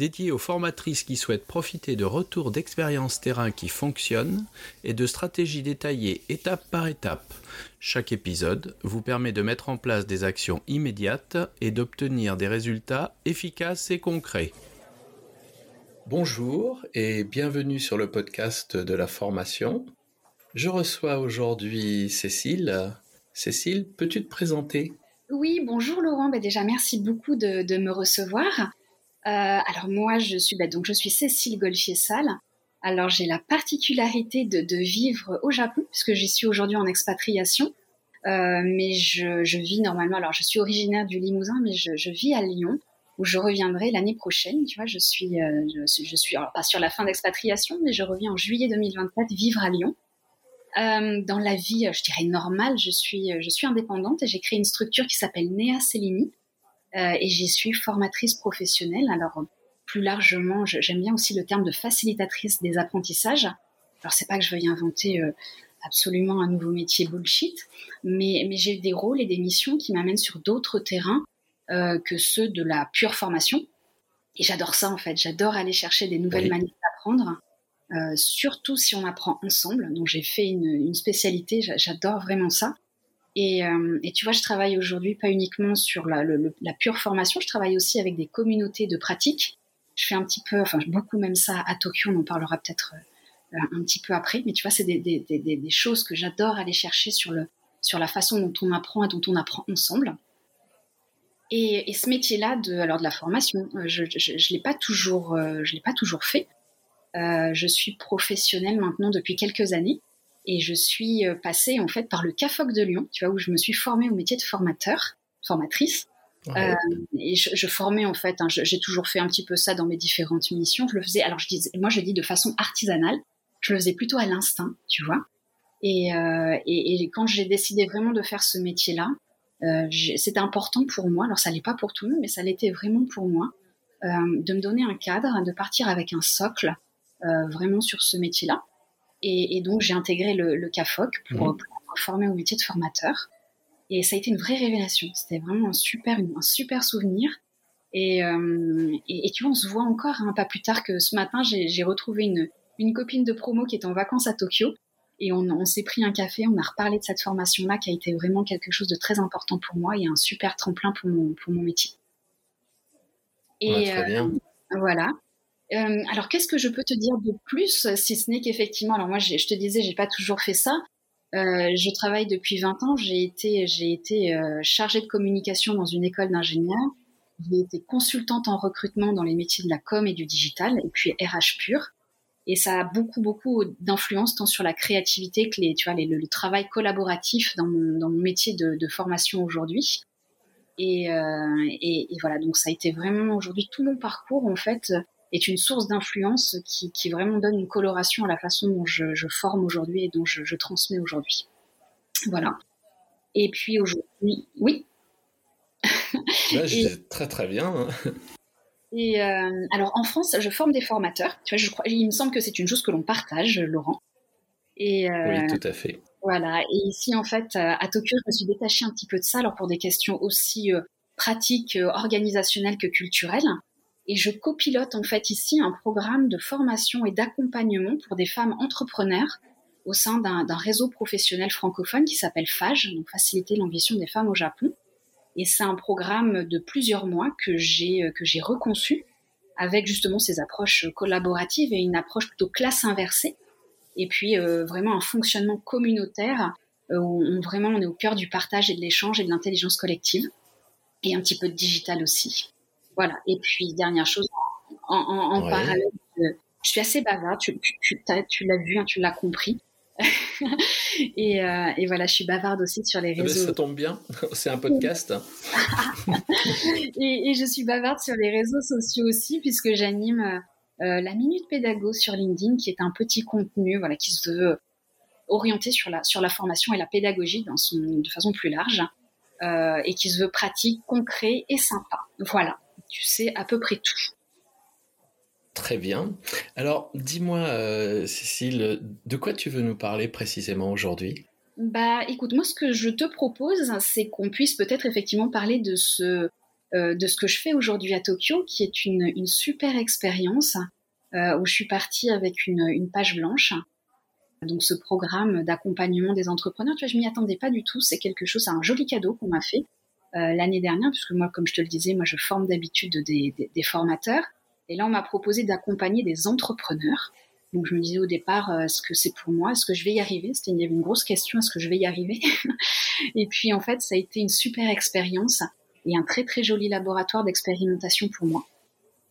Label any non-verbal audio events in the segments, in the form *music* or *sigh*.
dédié aux formatrices qui souhaitent profiter de retours d'expériences terrain qui fonctionnent et de stratégies détaillées étape par étape. Chaque épisode vous permet de mettre en place des actions immédiates et d'obtenir des résultats efficaces et concrets. Bonjour et bienvenue sur le podcast de la formation. Je reçois aujourd'hui Cécile. Cécile, peux-tu te présenter? Oui, bonjour Laurent. Ben déjà, merci beaucoup de, de me recevoir. Euh, alors moi, je suis bah, donc je suis Cécile Golfier-Salle. Alors j'ai la particularité de, de, vivre au Japon puisque j'y suis aujourd'hui en expatriation. Euh, mais je, je, vis normalement. Alors je suis originaire du Limousin, mais je, je vis à Lyon où je reviendrai l'année prochaine. Tu vois, je suis, euh, je, je, suis alors, pas sur la fin d'expatriation, mais je reviens en juillet 2024 vivre à Lyon. Euh, dans la vie, je dirais normale, je suis, je suis indépendante et j'ai créé une structure qui s'appelle Nea Cellini, et j'y suis formatrice professionnelle. Alors plus largement, j'aime bien aussi le terme de facilitatrice des apprentissages. Alors c'est pas que je veuille inventer euh, absolument un nouveau métier bullshit, mais, mais j'ai des rôles et des missions qui m'amènent sur d'autres terrains euh, que ceux de la pure formation. Et j'adore ça en fait. J'adore aller chercher des nouvelles manières d'apprendre, euh, surtout si on apprend ensemble. Donc j'ai fait une, une spécialité. J'adore vraiment ça. Et, euh, et, tu vois, je travaille aujourd'hui pas uniquement sur la, le, la, pure formation, je travaille aussi avec des communautés de pratique. Je fais un petit peu, enfin beaucoup même ça à Tokyo, on en parlera peut-être euh, un petit peu après, mais tu vois, c'est des, des, des, des, choses que j'adore aller chercher sur, le, sur la façon dont on apprend et dont on apprend ensemble. Et, et ce métier-là, de, alors de la formation, euh, je ne l'ai pas toujours, euh, je l'ai pas toujours fait. Euh, je suis professionnelle maintenant depuis quelques années et je suis euh, passée en fait par le CAFOC de Lyon, tu vois, où je me suis formée au métier de formateur, formatrice. Ouais. Euh, et je, je, formais en fait, hein, j'ai toujours fait un petit peu ça dans mes différentes missions. Je le faisais, alors je dis, moi je dis de façon artisanale, je le faisais plutôt à l'instinct, tu vois. Et, euh, et, et quand j'ai décidé vraiment de faire ce métier-là, euh, c'était important pour moi. Alors ça l'est pas pour tout le monde, mais ça l'était vraiment pour moi euh, de me donner un cadre, de partir avec un socle euh, vraiment sur ce métier-là. Et, et donc j'ai intégré le, le CAFOC pour, mmh. pour former au métier de formateur. Et ça a été une vraie révélation. C'était vraiment un super, un super souvenir. Et, euh, et, et, tu vois, on se voit encore hein, pas plus tard que ce matin, j'ai retrouvé une, une copine de promo qui est en vacances à Tokyo. Et on, on s'est pris un café, on a reparlé de cette formation-là qui a été vraiment quelque chose de très important pour moi et un super tremplin pour mon, pour mon métier. Et ouais, très bien. Euh, voilà. Euh, alors, qu'est-ce que je peux te dire de plus, si ce n'est qu'effectivement, alors moi, je te disais, j'ai pas toujours fait ça. Euh, je travaille depuis 20 ans. J'ai été, j'ai été euh, chargée de communication dans une école d'ingénieurs. J'ai été consultante en recrutement dans les métiers de la com et du digital, et puis RH pur. Et ça a beaucoup, beaucoup d'influence tant sur la créativité que les, tu vois, le, le, travail collaboratif dans mon, dans mon métier de, de formation aujourd'hui. Et, euh, et, voilà, donc ça a été vraiment aujourd'hui tout mon parcours en fait est une source d'influence qui, qui, vraiment donne une coloration à la façon dont je, je forme aujourd'hui et dont je, je transmets aujourd'hui. Voilà. Et puis aujourd'hui, oui. *laughs* Là, et, très très bien. Hein. Et euh, alors en France, je forme des formateurs. Tu vois, je crois, il me semble que c'est une chose que l'on partage, Laurent. Et euh, oui, tout à fait. Voilà. Et ici, en fait, à Tokyo, je me suis détachée un petit peu de ça, alors pour des questions aussi euh, pratiques, euh, organisationnelles que culturelles et je copilote en fait ici un programme de formation et d'accompagnement pour des femmes entrepreneurs au sein d'un réseau professionnel francophone qui s'appelle FAGE, donc Faciliter l'ambition des femmes au Japon. Et c'est un programme de plusieurs mois que j'ai que j'ai reconçu avec justement ces approches collaboratives et une approche plutôt classe inversée. Et puis euh, vraiment un fonctionnement communautaire euh, où on, vraiment on est au cœur du partage et de l'échange et de l'intelligence collective et un petit peu de digital aussi. Voilà. Et puis, dernière chose, en, en, en ouais. parallèle, euh, je suis assez bavarde. Tu, tu, tu, tu l'as vu, hein, tu l'as compris. *laughs* et, euh, et, voilà, je suis bavarde aussi sur les réseaux. ça tombe bien, *laughs* c'est un podcast. *laughs* et, et, je suis bavarde sur les réseaux sociaux aussi, puisque j'anime euh, la Minute Pédago sur LinkedIn, qui est un petit contenu voilà, qui se veut orienté sur la, sur la formation et la pédagogie dans son, de façon plus large euh, et qui se veut pratique, concret et sympa. Voilà, tu sais à peu près tout. Très bien. Alors, dis-moi, Cécile, de quoi tu veux nous parler précisément aujourd'hui? Bah, écoute, moi, ce que je te propose, c'est qu'on puisse peut-être effectivement parler de ce, de ce que je fais aujourd'hui à Tokyo, qui est une, une super expérience euh, où je suis partie avec une, une page blanche. Donc ce programme d'accompagnement des entrepreneurs, tu vois, je m'y attendais pas du tout. C'est quelque chose, c'est un joli cadeau qu'on m'a fait euh, l'année dernière, puisque moi, comme je te le disais, moi je forme d'habitude des, des, des, formateurs. Et là, on m'a proposé d'accompagner des entrepreneurs. Donc je me disais au départ, euh, est-ce que c'est pour moi? Est-ce que je vais y arriver? C'était il y avait une grosse question, est-ce que je vais y arriver? *laughs* Et puis en fait, ça a été une super expérience et un très très joli laboratoire d'expérimentation pour moi.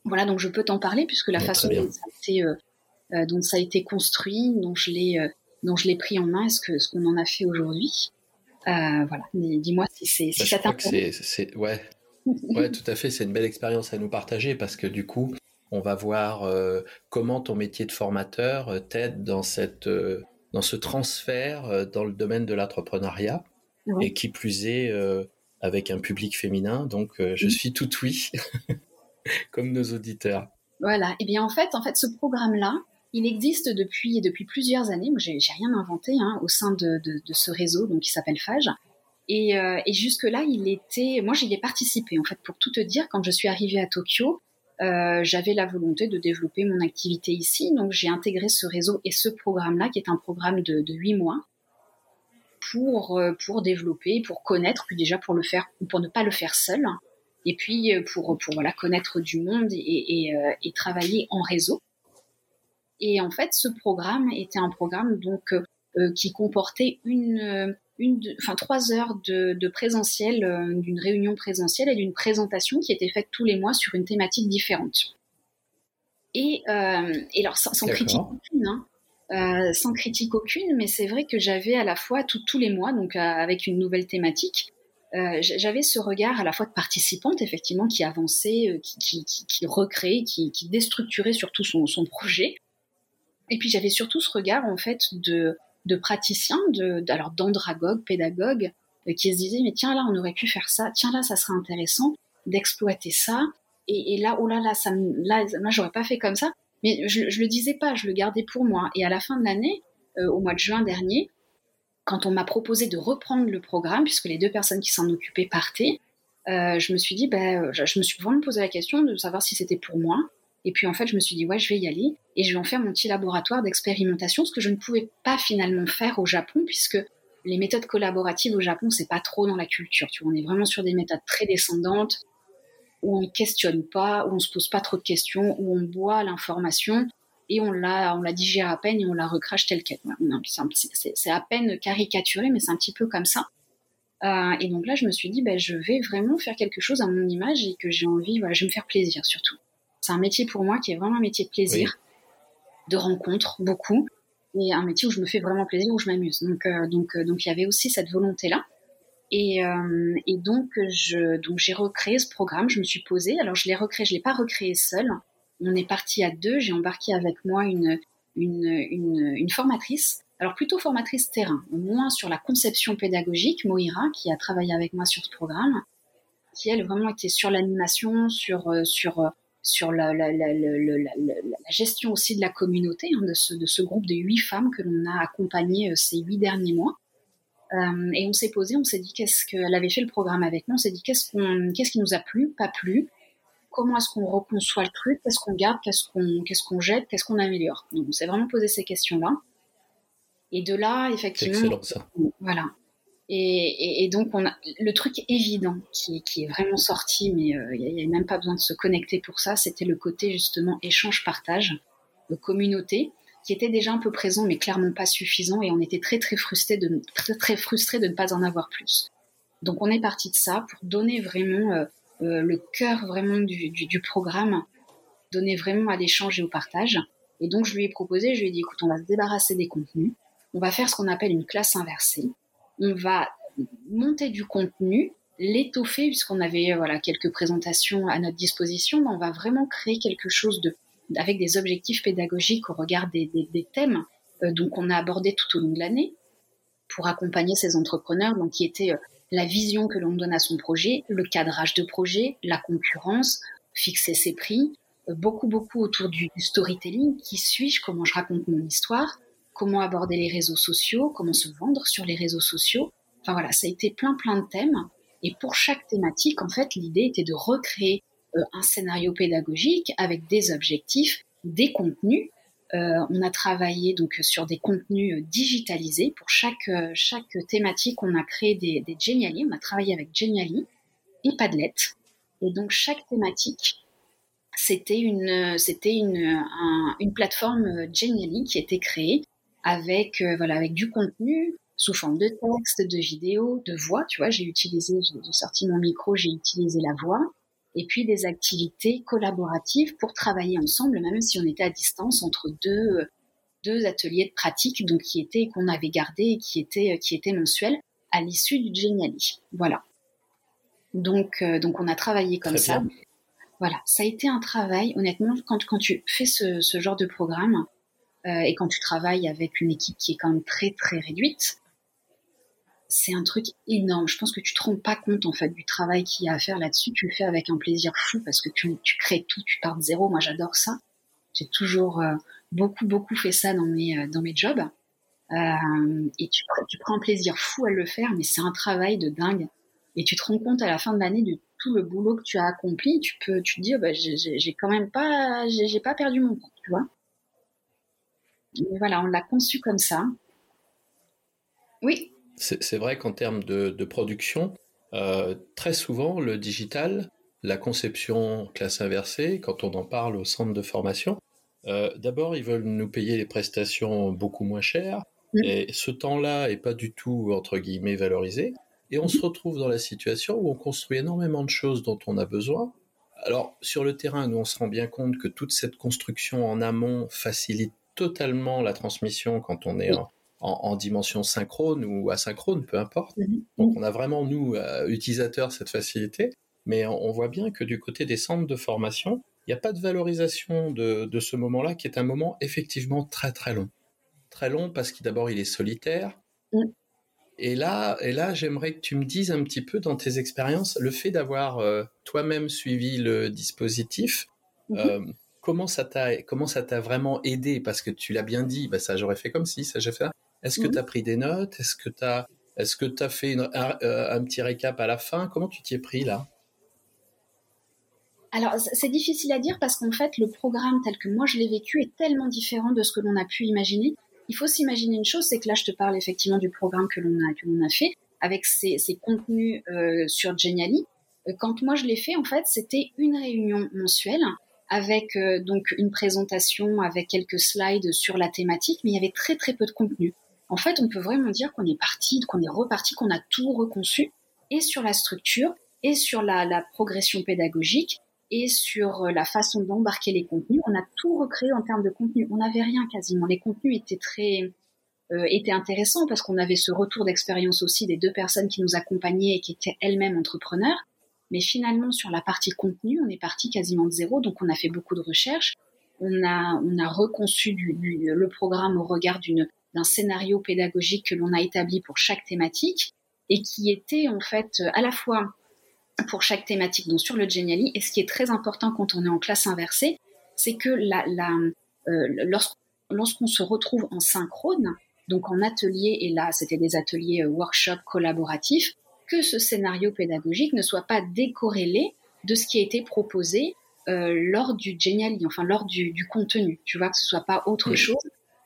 Voilà, donc je peux t'en parler puisque la façon dont ça, a été, euh, euh, dont ça a été construit, dont je l'ai, euh, dont je l'ai pris en main, est-ce que ce qu'on en a fait aujourd'hui. Voilà, dis-moi si si bah, ça t'intéresse. Ouais, *laughs* ouais, tout à fait. C'est une belle expérience à nous partager parce que du coup, on va voir comment ton métier de formateur t'aide dans cette dans ce transfert dans le domaine de l'entrepreneuriat et qui plus est avec un public féminin. Donc, je mmh. suis tout oui. *laughs* comme nos auditeurs. Voilà. Et eh bien en fait, en fait, ce programme-là, il existe depuis depuis plusieurs années. Moi, j'ai rien inventé hein, au sein de, de, de, ce réseau, donc qui s'appelle Fage. Et, euh, et jusque-là, il était. Moi, j'y ai participé. En fait, pour tout te dire, quand je suis arrivée à Tokyo, euh, j'avais la volonté de développer mon activité ici, donc j'ai intégré ce réseau et ce programme-là, qui est un programme de, 8 mois, pour euh, pour développer, pour connaître, puis déjà pour le faire, pour ne pas le faire seul et puis euh, pour, pour voilà, connaître du monde et, et, euh, et, travailler en réseau. Et en fait, ce programme était un programme donc euh, qui comportait une, une, enfin trois heures de, de présentiel, d'une réunion présentielle et d'une présentation qui était faite tous les mois sur une thématique différente. Et, et alors sans, sans critique aucune, hein, euh, sans critique aucune, mais c'est vrai que j'avais à la fois tout, tous les mois, donc avec une nouvelle thématique, euh, j'avais ce regard à la fois de participante, effectivement, qui avançait, euh, qui, qui, qui, qui recréait, qui, qui déstructurait surtout son, son projet. Et puis j'avais surtout ce regard, en fait, de, de praticien, de, alors d'andragogue, pédagogue, euh, qui se disait, mais tiens, là, on aurait pu faire ça, tiens, là, ça serait intéressant d'exploiter ça. Et, là, oh là, là, ça, là, là j'aurais pas fait comme ça. Mais je, je le disais pas, je le gardais pour moi. Et à la fin de l'année, au mois de juin dernier, quand on m'a proposé de reprendre le programme, puisque les deux personnes qui s'en occupaient partaient, euh, je me suis dit, ben, je, me suis vraiment posé la question de savoir si c'était pour moi. Et puis en fait, je me suis dit, ouais, je vais y aller et je vais en faire mon petit laboratoire d'expérimentation, ce que je ne pouvais pas finalement faire au Japon, puisque les méthodes collaboratives au Japon, c'est pas trop dans la culture. Tu vois, on est vraiment sur des méthodes très descendantes, où on ne questionne pas, où on se pose pas trop de questions, où on boit l'information et on la, on la digère à peine et on la recrache telle qu'elle. c'est à peine caricaturé, mais c'est un petit peu comme ça. Euh, et donc là, je me suis dit, ben, je vais vraiment faire quelque chose à mon image et que j'ai envie, voilà, je vais me faire plaisir surtout. C'est un métier pour moi qui est vraiment un métier de plaisir, de rencontre, beaucoup, et un métier où je me fais vraiment plaisir, où je m'amuse. Donc, euh, donc, euh, donc, il y avait aussi cette volonté-là. Et, euh, donc, j'ai recréé ce programme. Je me suis posée. Alors, je l'ai recréé. Je l'ai pas recréé seule. On est parti à deux. J'ai embarqué avec moi une, une, une, formatrice. Alors plutôt formatrice terrain, au moins sur la conception pédagogique, Moira, qui a travaillé avec moi sur ce programme, qui elle vraiment était sur l'animation, sur sur sur la, la, la, la, gestion aussi de la communauté, hein, de, ce, de ce groupe de huit femmes que l'on a accompagnées euh, ces huit derniers mois. Euh, et on s'est posé, on s'est dit qu'est-ce qu'elle avait fait le programme avec nous, on s'est dit qu'est-ce qu'on, qu'est-ce qui nous a plu, pas plu, comment est-ce qu'on reconçoit le truc, qu'est-ce qu'on garde, qu'est-ce qu'on qu'est-ce qu'on jette, qu'est-ce qu'on améliore. Donc on s'est vraiment posé ces questions-là. Et de là, effectivement, ça. voilà. Et, et, donc on a le truc évident qui, qui est vraiment sorti, mais euh, il n'y a, même pas besoin de se connecter pour ça. C'était le côté justement échange-partage, communauté, qui était déjà un peu présent, mais clairement pas suffisant. Et on était très très frustré de très très de ne pas en avoir plus. Donc on est parti de ça pour donner vraiment euh, euh, le cœur vraiment du, du, du, programme, donner vraiment à l'échange et au partage. Et donc je lui ai proposé, je lui ai dit, écoute, on va se débarrasser des contenus, on va faire ce qu'on appelle une classe inversée, on va monter du contenu, l'étoffer puisqu'on avait voilà quelques présentations à notre disposition, mais on va vraiment créer quelque chose de avec des objectifs pédagogiques au regard des, thèmes donc on a abordé tout au long de l'année pour accompagner ces entrepreneurs, donc qui était la vision que l'on donne à son projet, le cadrage de projet, la concurrence, fixer ses prix, beaucoup beaucoup autour du, storytelling, qui suis-je, comment je raconte mon histoire, comment aborder les réseaux sociaux, comment se vendre sur les réseaux sociaux. Enfin voilà, ça a été plein plein de thèmes. Et pour chaque thématique, en fait, l'idée était de recréer euh, un scénario pédagogique avec des objectifs, des contenus. Euh, on a travaillé donc sur des contenus euh, digitalisés pour chaque chaque thématique. On a créé des, des Geniali. On a travaillé avec Geniali et Padlet. Et donc chaque thématique, c'était une c'était une une plateforme Geniali qui était créée avec voilà avec du contenu sous forme de texte, de vidéo, de voix. Tu vois, j'ai utilisé, j'ai sorti mon micro, j'ai utilisé la voix et puis des activités collaboratives pour travailler ensemble, même si on était à distance entre deux, deux ateliers de pratique, donc qui étaient qu'on avait gardé et qui étaient qui étaient mensuels à l'issue du Geniali. Voilà. Donc euh, donc on a travaillé comme ça. Voilà, ça a été un travail. Honnêtement, quand quand tu fais ce, ce genre de programme euh, et quand tu travailles avec une équipe qui est quand même très très réduite, c'est un truc énorme. Je pense que tu te rends pas compte en fait du travail qu'il y a à faire là-dessus. Tu le fais avec un plaisir fou parce que tu, crées tout, tu pars de zéro. Moi, j'adore ça. J'ai toujours euh, beaucoup beaucoup fait ça dans mes euh, dans mes jobs. Euh, et tu, tu prends un plaisir fou à le faire, mais c'est un travail de dingue. Et tu te rends compte à la fin de l'année de tout le boulot que tu as accompli. Tu peux, tu te dis, oh, bah, j'ai quand même pas, j'ai pas perdu mon temps, tu vois. Mais voilà, on l'a conçu comme ça. Oui c'est vrai qu'en termes de, production, euh, très souvent, le digital, la conception classe inversée, quand on en parle au centre de formation, euh, d'abord, ils veulent nous payer les prestations beaucoup moins chères, et ce temps-là est pas du tout, entre guillemets, valorisé. Et on se retrouve dans la situation où on construit énormément de choses dont on a besoin. Alors, sur le terrain, nous, on se rend bien compte que toute cette construction en amont facilite totalement la transmission quand on est en, en, dimension synchrone ou asynchrone, peu importe. Mhm. Donc on a vraiment, nous, euh, utilisateurs, cette facilité, mais on, voit bien que du côté des centres de formation, il n'y a pas de valorisation de, ce moment-là, qui est un moment effectivement très très long. Très long parce que d'abord il est solitaire. Mhm. Et là, et là j'aimerais que tu me dises un petit peu dans tes expériences, le fait d'avoir euh, toi-même suivi le dispositif, mhm. euh, comment ça t'a comment ça t'a vraiment aidé? Parce que tu l'as bien dit bah ça j'aurais fait comme si ça j'ai fait. Est-ce que tu as pris des notes? Est-ce que tu as, est-ce que as fait euh, un, petit récap à la fin? Comment tu t'y es pris là? Alors, c'est difficile à dire parce qu'en fait, le programme tel que moi je l'ai vécu est tellement différent de ce que l'on a pu imaginer. Il faut s'imaginer une chose, c'est que là, je te parle effectivement du programme que l'on a, que l'on a fait avec ces, contenus euh, sur Geniali. Quand moi je l'ai fait, en fait, c'était une réunion mensuelle avec donc une présentation avec quelques slides sur la thématique, mais il y avait très très peu de contenu en fait, on peut vraiment dire qu'on est parti, qu'on est reparti, qu'on a tout reconçu, et sur la structure, et sur la, progression pédagogique, et sur euh, la façon d'embarquer les contenus. On a tout recréé en termes de contenu. On n'avait rien quasiment. Les contenus étaient très euh, étaient intéressants parce qu'on avait ce retour d'expérience aussi des deux personnes qui nous accompagnaient et qui étaient elles-mêmes entrepreneurs. Mais finalement, sur la partie contenu, on est parti quasiment de zéro. Donc, on a fait beaucoup de recherches. On a, on a reconçu le programme au regard d'un scénario pédagogique que l'on a établi pour chaque thématique et qui était en fait à la fois pour chaque thématique, donc sur le Geniali, et ce qui est très important quand on est en classe inversée, c'est que la, la, euh, lorsqu'on se retrouve en synchrone, donc en atelier, et là c'était des ateliers euh, workshop collaboratifs, que ce scénario pédagogique ne soit pas décorrélé de ce qui a été proposé euh, lors du Geniali, enfin lors du, du, contenu, tu vois, que ce soit pas autre chose,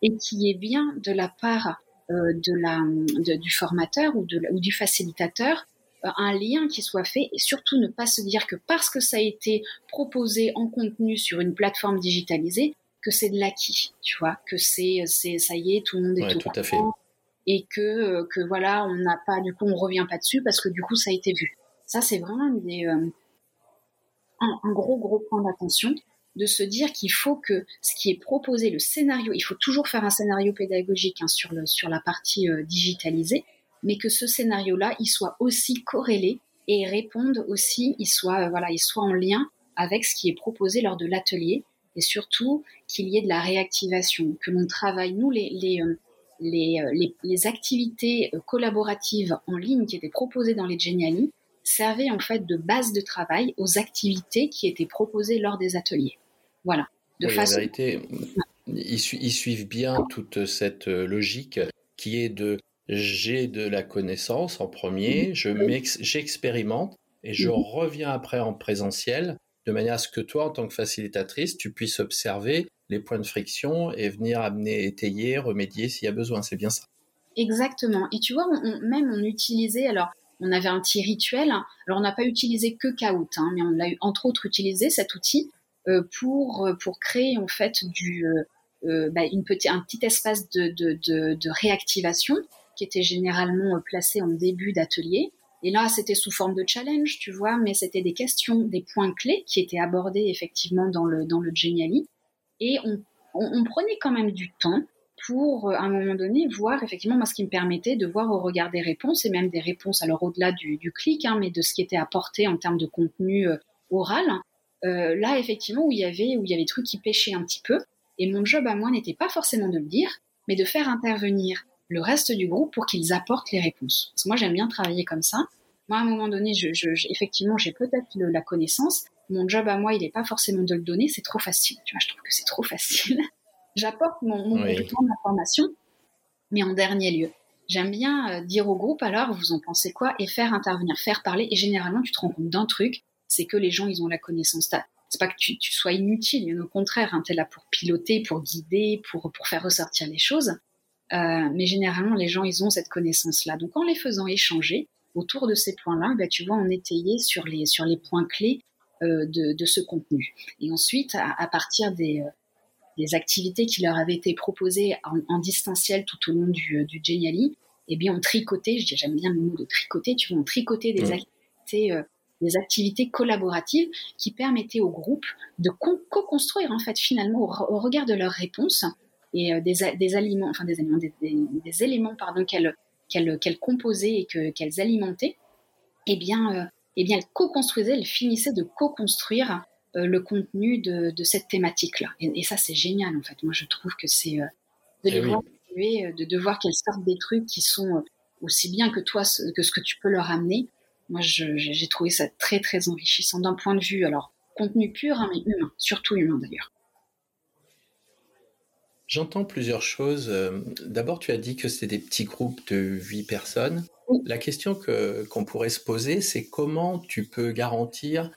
et qui est bien de la part euh, de la, du formateur ou, de, ou du facilitateur euh, un lien qui soit fait et surtout ne pas se dire que parce que ça a été proposé en contenu sur une plateforme digitalisée que c'est de l'acquis, tu vois, que c'est c'est ça y est, tout le monde est au tout à fait. Et que euh, que voilà, on n'a pas du coup on revient pas dessus parce que du coup ça a été vu. Ça c'est vraiment des, un, un, gros gros point d'attention de se dire qu'il faut que ce qui est proposé, le scénario, il faut toujours faire un scénario pédagogique hein, sur, le, sur la partie euh, digitalisée, mais que ce scénario-là, il soit aussi corrélé et réponde aussi, il soit, euh, voilà, il soit en lien avec ce qui est proposé lors de l'atelier et surtout qu'il y ait de la réactivation, que l'on travaille, nous, les, les, euh, les, les, activités collaboratives en ligne qui étaient proposées dans les Geniali servaient en fait de base de travail aux activités qui étaient proposées lors des ateliers. Voilà. De façon... En vérité, ils, suivent bien toute cette logique qui est de j'ai de la connaissance en premier, mhm. je j'expérimente et je mhm. reviens après en présentiel de manière à ce que toi, en tant que facilitatrice, tu puisses observer les points de friction et venir amener, étayer, remédier s'il y a besoin. C'est bien ça. Exactement. Et tu vois, même on utilisait, alors on avait un petit rituel. Alors on n'a pas utilisé que Kahoot, hein, mais on a entre autres utilisé cet outil euh, pour euh, pour créer en fait du euh, bah, une un petit espace de, de, de, de réactivation qui était généralement placé en début d'atelier et là, c'était sous forme de challenge, tu vois, mais c'était des questions, des points clés qui étaient abordés effectivement dans le, dans le Geniali. Et on, prenait quand même du temps pour, euh, à un moment donné, voir effectivement, moi, ce qui me permettait de voir au regard des réponses, et même des réponses, alors au-delà du, du clic, hein, mais de ce qui était apporté en termes de contenu euh, oral. Euh, là, effectivement, où il y avait, où il y avait des trucs qui pêchaient un petit peu. Et mon job à moi n'était pas forcément de le dire, mais de faire intervenir le reste du groupe pour qu'ils apportent les réponses. Parce que moi, j'aime bien travailler comme ça. Moi, à un moment donné, je, je, effectivement, j'ai peut-être la connaissance. Mon job à moi, il n'est pas forcément de le donner. C'est trop facile. Tu vois, je trouve que c'est trop facile. *laughs* J'apporte mon, mon oui. d'information, mais en dernier lieu. J'aime bien euh, dire au groupe, alors, vous en pensez quoi? Et faire intervenir, faire parler. Et généralement, tu te rends compte d'un truc, c'est que les gens, ils ont la connaissance. C'est pas que tu, tu sois inutile, au contraire, hein, tu es là pour piloter, pour guider, pour, pour faire ressortir les choses. Euh, mais généralement, les gens, ils ont cette connaissance-là. Donc, en les faisant échanger autour de ces points-là, bah, tu vois, on étayait sur les, sur les points clés de, de, ce contenu. Et ensuite, à, à partir des, euh, des, activités qui leur avaient été proposées en, en distanciel tout au long du, euh, du Geniali, eh bien, on tricotait, je dis, j'aime bien le mot de tricoter, tu vois, on tricotait des activités, euh, des activités collaboratives qui permettaient au groupe de co-construire, en fait, finalement, au, au regard de leurs réponses, et euh, des, des, aliments, enfin des aliments, des, des, éléments pardon qu'elles qu'elles composaient et que qu'elles alimentaient, eh bien, euh, eh bien, elles co-construisaient, elles finissaient de co-construire euh, le contenu de, de cette thématique-là. Et, et, ça, c'est génial en fait. Moi, je trouve que c'est de eh les voir de, de voir qu'elles sortent des trucs qui sont aussi bien que toi, que ce que tu peux leur amener. Moi, j'ai trouvé ça très très enrichissant d'un point de vue alors contenu pur, hein, mais humain, surtout humain d'ailleurs. J'entends plusieurs choses. Euh, d'abord, tu as dit que c'était des petits groupes de huit personnes. La question que, qu'on pourrait se poser, c'est comment tu peux garantir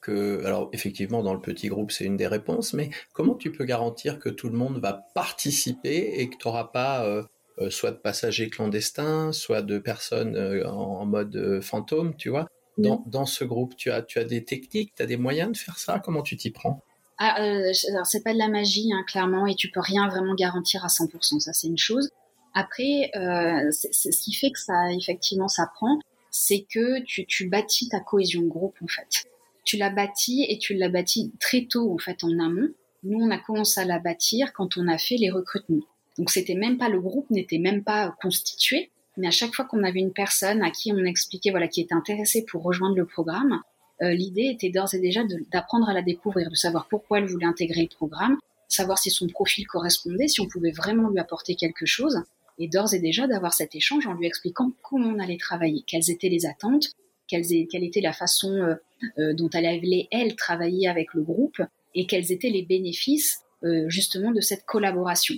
que, alors effectivement, dans le petit groupe, c'est une des réponses, mais comment tu peux garantir que tout le monde va participer et que tu n'auras pas euh, euh, soit de passagers clandestins, soit de personnes en, mode fantôme, tu vois? Dans, dans, ce groupe, tu as, tu as des techniques, tu as des moyens de faire ça? Comment tu t'y prends? Ah, euh, alors c'est pas de la magie, hein, clairement, et tu peux rien vraiment garantir à 100%. Ça, c'est une chose. Après, euh, ce qui fait que ça, effectivement, ça prend, c'est que tu, bâtis ta cohésion groupe, en fait. Tu l'as bâti et tu l'as bâti très tôt, en fait, en amont. Nous, on a commencé à la bâtir quand on a fait les recrutements. Donc, c'était même pas le groupe n'était même pas constitué, mais à chaque fois qu'on avait une personne à qui on expliquait, voilà, qui était intéressée pour rejoindre le programme, euh, l'idée était d'ores et déjà d'apprendre à la découvrir, de savoir pourquoi elle voulait intégrer le programme, savoir si son profil correspondait, si on pouvait vraiment lui apporter quelque chose, et d'ores et déjà d'avoir cet échange en lui expliquant comment on allait travailler, quelles étaient les attentes, quelle, était la façon euh, euh, dont elle allait, elle, travailler avec le groupe, et quels étaient les bénéfices justement de cette collaboration.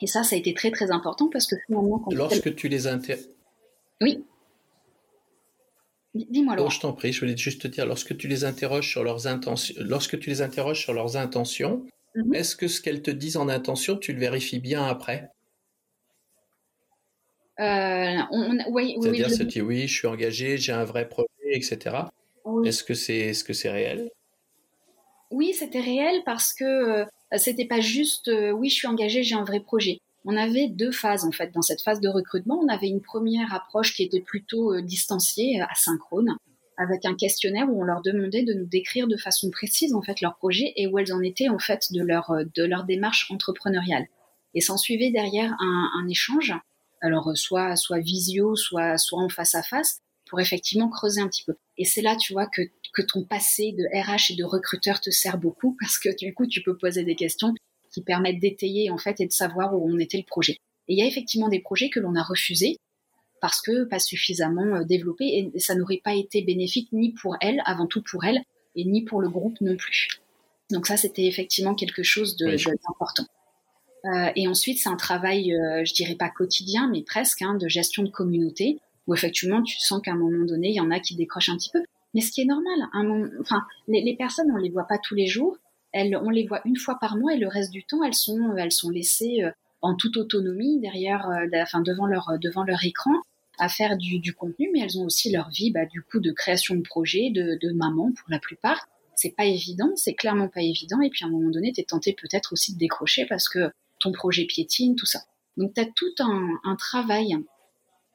Et ça, ça a été très très important parce que finalement... Quand Lorsque tu les inter... Oui. Dis-moi Oh, je t'en prie, je voulais juste te dire, lorsque tu les interroges sur leurs intentions, lorsque tu les interroges sur leurs intentions, mhm. est-ce que ce qu'elles te disent en intention, tu le vérifies bien après? Euh, oui, C'est-à-dire, oui, oui, oui, je suis engagé, j'ai un vrai projet, etc. Est-ce que c'est est -ce que c'est réel? Oui, c'était réel parce que euh, c'était pas juste euh, oui, je suis engagé, j'ai un vrai projet on avait deux phases en fait dans cette phase de recrutement. On avait une première approche qui était plutôt distanciée, asynchrone, avec un questionnaire où on leur demandait de nous décrire de façon précise en fait leur projet et où elles en étaient en fait de leur de leur démarche entrepreneuriale. Et s'en suivait derrière un, un, échange, alors soit soit visio, soit soit en face à face, pour effectivement creuser un petit peu. Et c'est là, tu vois, que que ton passé de RH et de recruteur te sert beaucoup parce que du coup, tu peux poser des questions qui permettent d'étayer en fait et de savoir où on était le projet. Et il y a effectivement des projets que l'on a refusés parce que pas suffisamment euh, développés et ça n'aurait pas été bénéfique ni pour elle, avant tout pour elle, et ni pour le groupe non plus. Donc ça, c'était effectivement quelque chose d'important. Euh, et ensuite, c'est un travail, euh, je dirais pas quotidien, mais presque, hein, de gestion de communauté, où effectivement, tu sens qu'à un moment donné, il y en a qui décrochent un petit peu. Mais ce qui est normal, enfin, les, personnes, on les voit pas tous les jours, elles, on les voit une fois par mois, et le reste du temps, elles sont, elles sont laissées euh, en toute autonomie derrière, euh, enfin, devant leur, devant leur écran à faire du, du, contenu, mais elles ont aussi leur vie, bah, du coup, de création de projets, de, de maman pour la plupart. C'est pas évident, c'est clairement pas évident. Et puis à un moment donné, tu es tenté peut-être aussi de décrocher parce que ton projet piétine, tout ça. Donc tu as tout un, un, travail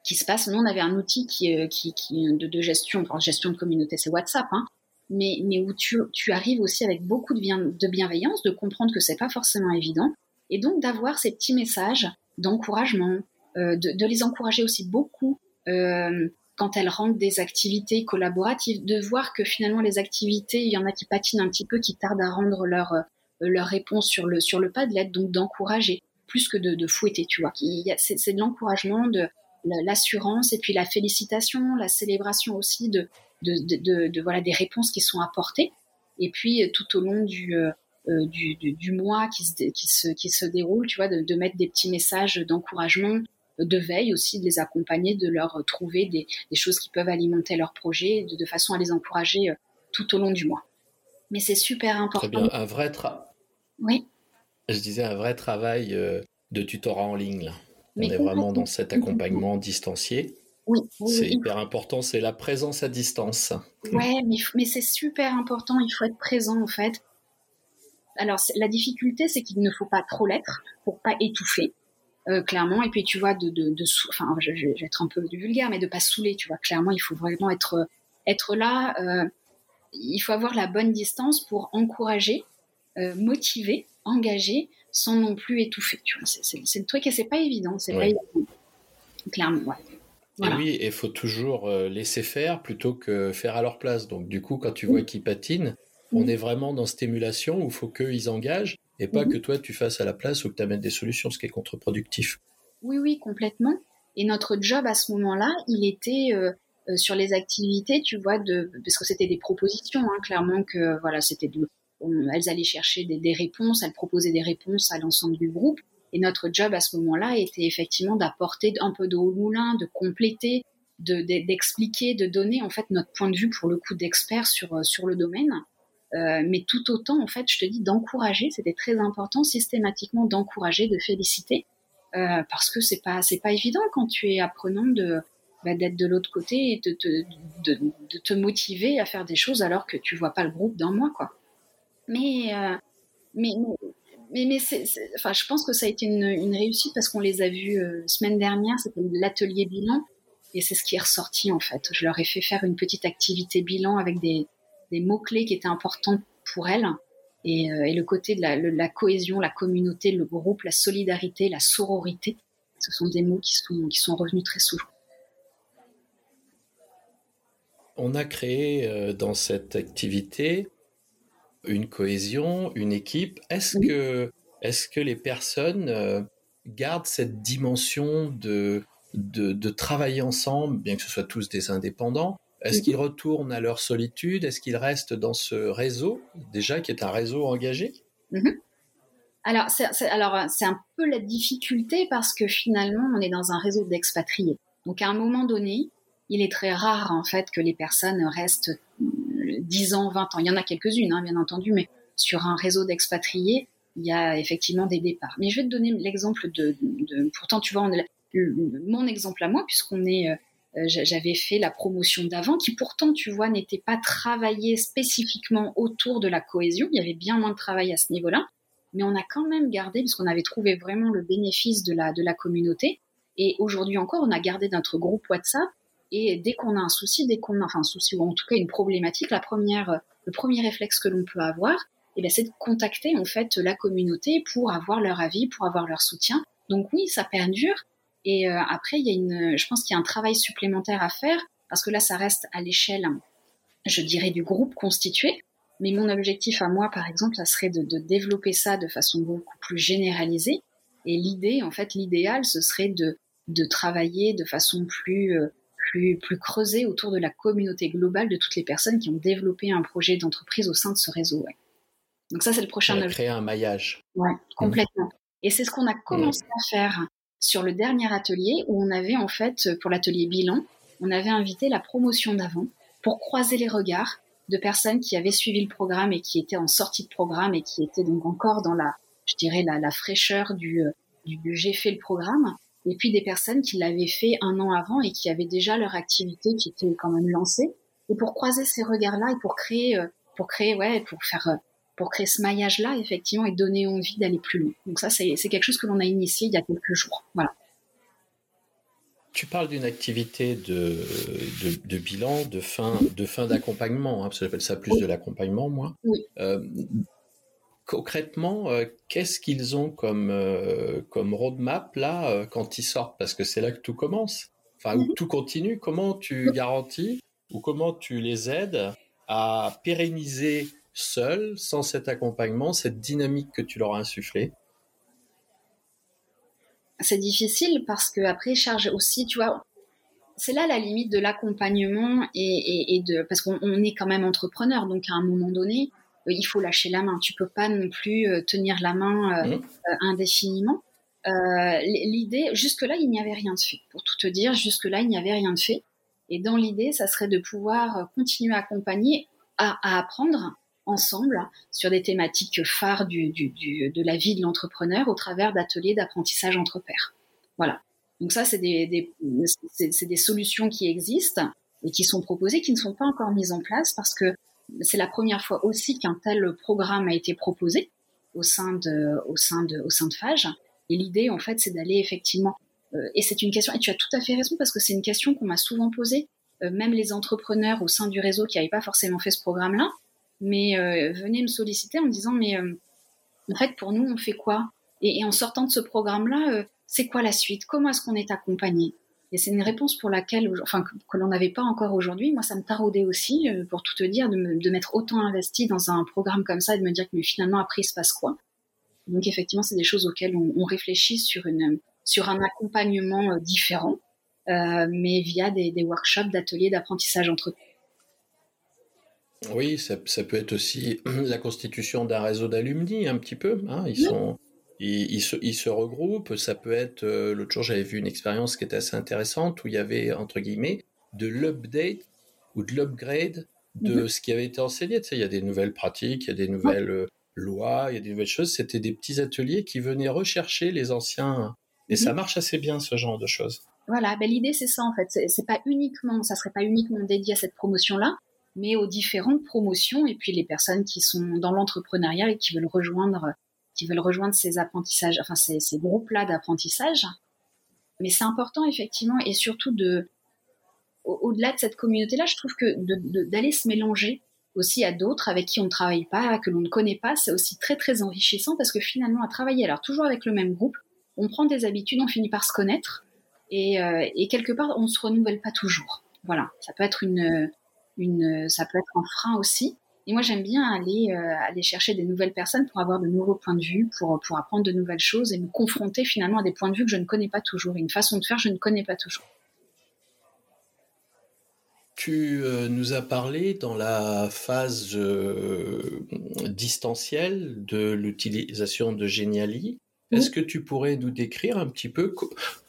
qui se passe. Nous, on avait un outil qui, euh, qui, qui de, gestion, enfin, gestion de communauté, c'est WhatsApp, hein, mais, mais où tu, tu arrives aussi avec beaucoup de, bien, de bienveillance, de comprendre que c'est pas forcément évident, et donc d'avoir ces petits messages d'encouragement, euh, de, de, les encourager aussi beaucoup euh, quand elles rendent des activités collaboratives, de voir que finalement les activités, il y en a qui patinent un petit peu, qui tardent à rendre leur leur réponse sur le sur le pas de l'aide, donc d'encourager plus que de, de fouetter, tu vois. C'est de l'encouragement, de l'assurance et puis la félicitation, la célébration aussi de de, de, voilà des réponses qui sont apportées. Et puis tout au long du euh, du, du, du, mois qui se, qui se, qui se déroule, tu vois, de, mettre des petits messages d'encouragement, de veille aussi, de les accompagner, de leur trouver des, choses qui peuvent alimenter leur projet, de, façon à les encourager euh, tout au long du mois. Mais c'est super important. Très bien, un vrai travail. Oui. Je disais un vrai travail euh, de tutorat en ligne. On est vraiment dans cet accompagnement distancié. Oui, c'est hyper important, c'est la présence à distance. Ouais, mais, mais c'est super important, il faut être présent en fait. Alors la difficulté, c'est qu'il ne faut pas trop l'être pour pas étouffer. Euh, clairement. Et puis tu vois, de, de, de enfin, je, je, vais être un peu vulgaire, mais de pas saouler. Tu vois, clairement, il faut vraiment être être là. Euh, il faut avoir la bonne distance pour encourager, euh, engager, sans non plus étouffer. Tu vois, c'est le truc et c'est pas évident. C'est évident. Clairement, ouais. Et oui, il faut toujours euh, laisser faire plutôt que faire à leur place. Donc du coup, quand tu vois qu'ils patinent, on est vraiment dans cette émulation où il faut qu'ils engagent et pas que toi tu fasses à la place ou que tu amènes des solutions, ce qui est contre-productif. Oui, oui, complètement. Et notre job à ce moment-là, il était euh, euh, sur les activités, tu vois, de, parce que c'était des propositions, hein, clairement que voilà, c'était de, elles allaient chercher des, des, réponses, elles proposaient des réponses à l'ensemble du groupe. Et notre job à ce moment-là était effectivement d'apporter un peu d'eau au moulin, de compléter, d'expliquer, de, de, donner en fait notre point de vue pour le coup d'expert sur sur le domaine. Euh, mais tout autant, en fait, je te dis d'encourager. C'était très important, systématiquement d'encourager, de féliciter, euh, parce que c'est pas c'est pas évident quand tu es apprenant de bah, d'être de l'autre côté et de te, de, de, te motiver à faire des choses alors que tu vois pas le groupe d'un mois, quoi. Mais euh, mais mais, mais c'est, enfin, je pense que ça a été une, une réussite parce qu'on les a vus euh, semaine dernière. C'était l'atelier bilan et c'est ce qui est ressorti en fait. Je leur ai fait faire une petite activité bilan avec des des mots-clés qui étaient importants pour elle. Et, euh, et le côté de la, la, cohésion, la communauté, le groupe, la solidarité, la sororité, ce sont des mots qui sont, qui sont revenus très souvent. On a créé euh, dans cette activité une cohésion, une équipe. Est-ce que, est que les personnes euh, gardent cette dimension de, de, de travailler ensemble, bien que ce soit tous des indépendants, est-ce qu'ils retournent à leur solitude? Est-ce qu'ils restent dans ce réseau, déjà, qui est un réseau engagé? Mhm. Alors, c'est, alors, c'est un peu la difficulté parce que finalement, on est dans un réseau d'expatriés. Donc, à un moment donné, il est très rare, en fait, que les personnes restent 10 ans, 20 ans. Il y en a quelques-unes, hein, bien entendu, mais sur un réseau d'expatriés, il y a effectivement des départs. Mais je vais te donner l'exemple de, pourtant, tu vois, mon exemple à moi, puisqu'on est euh, euh, j'avais fait la promotion d'avant, qui pourtant, tu vois, n'était pas travaillée spécifiquement autour de la cohésion. Il y avait bien moins de travail à ce niveau-là, mais on a quand même gardé, puisqu'on avait trouvé vraiment le bénéfice de la, de la communauté. Et aujourd'hui encore, on a gardé notre groupe WhatsApp. Et dès qu'on a un souci, dès qu'on a enfin, un souci ou en tout cas une problématique, la première, le premier réflexe que l'on peut avoir, eh bien, c'est de contacter en fait la communauté pour avoir leur avis, pour avoir leur soutien. Donc oui, ça perdure, et euh, après, il y a une, je pense qu'il y a un travail supplémentaire à faire parce que là, ça reste à l'échelle je dirais, du groupe constitué. Mais mon objectif à moi, par exemple, ça serait de, de développer ça de façon beaucoup plus généralisée. Et l'idée, en fait, l'idéal, ce serait de, de travailler de façon plus, euh, plus, plus creusée autour de la communauté globale de toutes les personnes qui ont développé un projet d'entreprise au sein de ce réseau. Ouais. Donc ça, c'est le prochain objectif. Créer un maillage. Ouais, complètement. Et c'est ce qu'on a commencé à faire sur le dernier atelier où on avait en fait, pour l'atelier bilan, on avait invité la promotion d'avant pour croiser les regards de personnes qui avaient suivi le programme et qui étaient en sortie de programme et qui étaient donc encore dans la, je dirais, la, la fraîcheur du, du, du j'ai fait le programme. Et puis des personnes qui l'avaient fait un an avant et qui avaient déjà leur activité qui était quand même lancée. Et pour croiser ces regards-là et pour créer, euh, pour créer, ouais, pour faire, euh, pour créer ce maillage-là, effectivement, et donner envie d'aller plus loin. Donc ça, c'est quelque chose que l'on a initié il y a quelques jours. Voilà. Tu parles d'une activité de, de, bilan, de fin, de fin d'accompagnement, hein, parce que j'appelle ça plus de l'accompagnement, moi. Euh, concrètement, euh, qu'est-ce qu'ils ont comme, euh, comme roadmap là quand ils sortent? Parce que c'est là que tout commence, enfin, où mhm. tout continue. Comment tu garantis ou comment tu les aides à pérenniser seuls, sans cet accompagnement, cette dynamique que tu leur as insufflée? C'est difficile parce que après charge aussi, tu vois, c'est là la limite de l'accompagnement et, de parce qu'on est quand même entrepreneur, donc à un moment donné, euh, il faut lâcher la main. Tu peux pas non plus euh, tenir la main euh, mmh. indéfiniment. l'idée, jusque-là, il n'y avait rien de fait. Pour tout te dire, jusque-là, il n'y avait rien de fait. Et dans l'idée, ça serait de pouvoir continuer à accompagner, à, à apprendre, ensemble sur des thématiques phares du, du, du, de la vie de l'entrepreneur au travers d'ateliers d'apprentissage entre pairs. Voilà. Donc ça, c'est des, des, c'est, des solutions qui existent et qui sont proposées, qui ne sont pas encore mises en place parce que c'est la première fois aussi qu'un tel programme a été proposé au sein de, au sein de, au sein de Fage. Et l'idée, en fait, c'est d'aller effectivement, euh, et c'est une question, et tu as tout à fait raison parce que c'est une question qu'on m'a souvent posée, euh, même les entrepreneurs au sein du réseau qui n'avaient pas forcément fait ce programme-là, mais euh, venez me solliciter en me disant mais euh, en fait pour nous on fait quoi? Et, en sortant de ce programme-là, c'est quoi la suite? Comment est-ce qu'on est accompagné? Et c'est une réponse pour laquelle, enfin que, l'on n'avait pas encore aujourd'hui. Moi, ça me taraudait aussi, pour tout te dire, de, me, de m'être autant investi dans un programme comme ça et de me dire que mais finalement après il se passe quoi? Donc effectivement, c'est des choses auxquelles on, on, réfléchit sur une sur un accompagnement différent, mais via des, des workshops, d'ateliers d'apprentissage entre oui, ça, peut être aussi *clears throat* la constitution d'un réseau d'alumni, un petit peu. Hein. Ils, sont, ils, se, regroupent. Ça peut être, euh, l'autre jour, j'avais vu une expérience qui était assez intéressante où il y avait, entre guillemets, de l'update ou de l'upgrade de mhm. ce qui avait été enseigné. Tu sais, il y a des nouvelles pratiques, il y a des nouvelles euh, lois, il y a des nouvelles choses. C'était des petits ateliers qui venaient rechercher les anciens. Et ça mhm. marche assez bien, ce genre de choses. Voilà, ben l'idée c'est ça en fait. C'est pas uniquement, ça serait pas uniquement dédié à cette promotion-là, mais aux différentes promotions et puis les personnes qui sont dans l'entrepreneuriat et qui veulent rejoindre, qui veulent rejoindre ces apprentissages, enfin ces, groupes-là d'apprentissage. Mais c'est important effectivement et surtout de, au-delà de cette communauté-là, je trouve que d'aller se mélanger aussi à d'autres avec qui on ne travaille pas, que l'on ne connaît pas, c'est aussi très très enrichissant parce que finalement à travailler alors toujours avec le même groupe, on prend des habitudes, on finit par se connaître et, euh, et quelque part on ne se renouvelle pas toujours. Voilà, ça peut être une, une, ça peut être un frein aussi. Et moi, j'aime bien aller, euh, aller chercher des nouvelles personnes pour avoir de nouveaux points de vue, pour, pour apprendre de nouvelles choses et me confronter finalement à des points de vue que je ne connais pas toujours, une façon de faire que je ne connais pas toujours. Tu euh, nous as parlé dans la phase euh, distancielle de l'utilisation de Geniali. Est-ce que tu pourrais nous décrire un petit peu,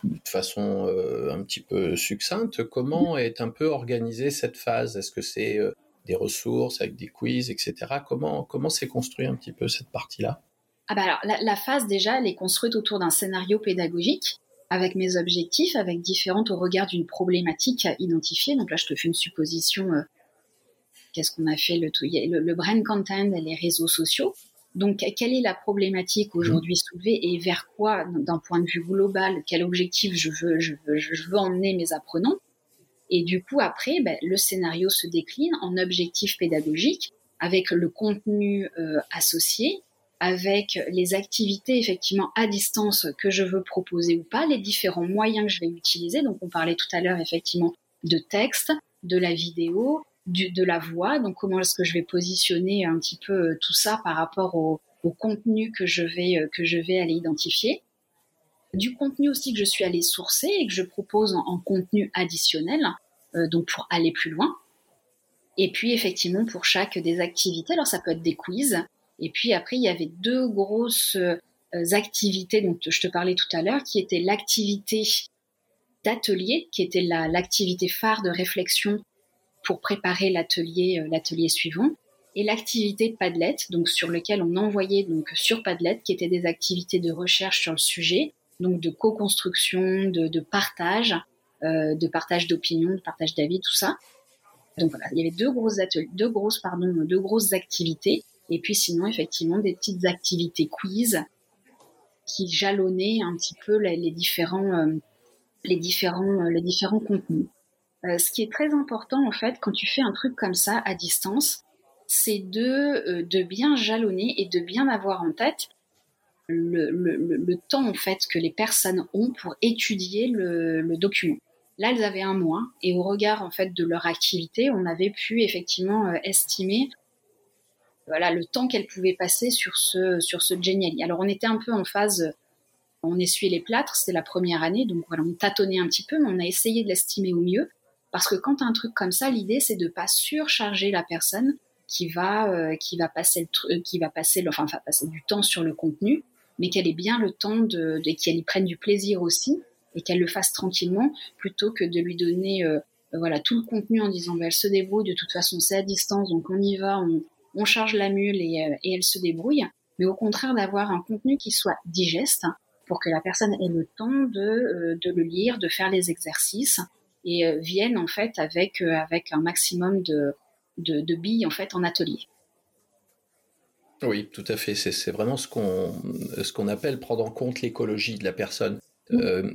de façon euh, un petit peu succincte, comment est un peu organisée cette phase? Est-ce que c'est des ressources avec des quiz, etc. Comment comment s'est construit un petit peu cette partie-là? Ah bah alors, la, phase déjà, elle est construite autour d'un scénario pédagogique avec mes objectifs, avec différentes au regard d'une problématique à identifier. Donc là, je te fais une supposition. Euh, qu'est-ce qu'on a fait le, le, le brain content et les réseaux sociaux. Donc, quelle est la problématique mhm. aujourd'hui soulevée et vers quoi, d'un point de vue global, quel objectif je veux, je veux, je veux emmener mes apprenants? Et du coup, après, ben, le scénario se décline en objectifs pédagogiques avec le contenu euh, associé, avec les activités effectivement à distance que je veux proposer ou pas, les différents moyens que je vais utiliser. Donc, on parlait tout à l'heure effectivement de texte, de la vidéo, de la voix. Donc comment est-ce que je vais positionner un petit peu tout ça par rapport au, au contenu que je vais que je vais aller identifier? Du contenu aussi que je suis allée sourcer et que je propose en, contenu additionnel, euh, donc pour aller plus loin. Et puis effectivement pour chaque des activités, alors ça peut être des quiz. Et puis après il y avait deux grosses euh, activités dont je te parlais tout à l'heure, qui étaient l'activité d'atelier, qui était l'activité phare de réflexion pour préparer l'atelier euh, suivant, et l'activité Padlet, donc sur lequel on envoyait donc sur Padlet, qui étaient des activités de recherche sur le sujet, donc de co-construction, de, partage, euh, de partage d'opinions, de partage d'avis, tout ça. Donc voilà, il y avait deux grosses ateliers, deux grosses pardon, deux grosses activités, et puis sinon effectivement des petites activités quiz qui jalonnaient un petit peu les, différents euh, les différents euh, les différents contenus. ce qui est très important en fait quand tu fais un truc comme ça à distance, c'est de de bien jalonner et de bien avoir en tête le, le, temps en fait que les personnes ont pour étudier le, document. Là, elles avaient un mois et au regard en fait de leur activité, on avait pu effectivement euh, estimer voilà le temps qu'elles pouvaient passer sur ce sur ce Geniali. Alors on était un peu en phase on essuyait les plâtres, c'était la première année, donc voilà, on tâtonnait un petit peu, mais on a essayé de l'estimer au mieux. Parce que quand un truc comme ça, l'idée c'est de pas surcharger la personne qui va euh, qui va passer le qui va passer enfin, enfin passer du temps sur le contenu mais qu'elle ait bien le temps de, qu'elle y prenne du plaisir aussi et qu'elle le fasse tranquillement plutôt que de lui donner euh, voilà tout le contenu en disant bah, elle se débrouille de toute façon c'est à distance donc on y va on, charge la mule et, euh, et, elle se débrouille mais au contraire d'avoir un contenu qui soit digeste pour que la personne ait le temps de, euh, de le lire de faire les exercices et vienne en fait avec avec un maximum de, de, de billes en fait en atelier. Oui, tout à fait. C'est vraiment ce qu'on ce qu'on appelle prendre en compte l'écologie de la personne. Euh,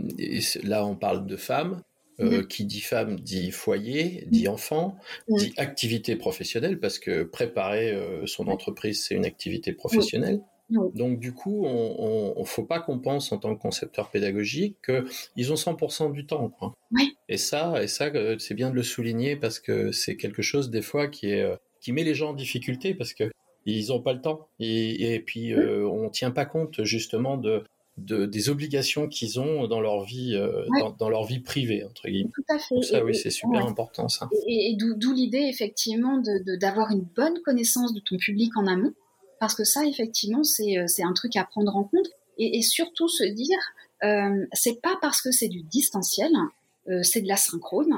là, on parle de femmes. Euh, qui dit femme dit foyer, dit enfant, dit activité professionnelle, parce que préparer euh, son entreprise, c'est une activité professionnelle. Donc du coup, on ne faut pas qu'on pense en tant que concepteur pédagogique qu'ils ont 100% du temps. Quoi. Et ça, et ça c'est bien de le souligner parce que c'est quelque chose des fois qui, est, qui met les gens en difficulté parce que ils n'ont pas le temps. Et, puis, euh, on ne tient pas compte justement de, des obligations qu'ils ont dans leur vie, euh, dans, leur vie privée entre guillemets. Tout à fait. ça, oui, c'est super important ça. Et, d'où l'idée effectivement d'avoir une bonne connaissance de ton public en amont, parce que ça, effectivement, c'est euh, un truc à prendre en compte. Et, surtout se dire, euh, c'est pas parce que c'est du distanciel, c'est de la synchrone,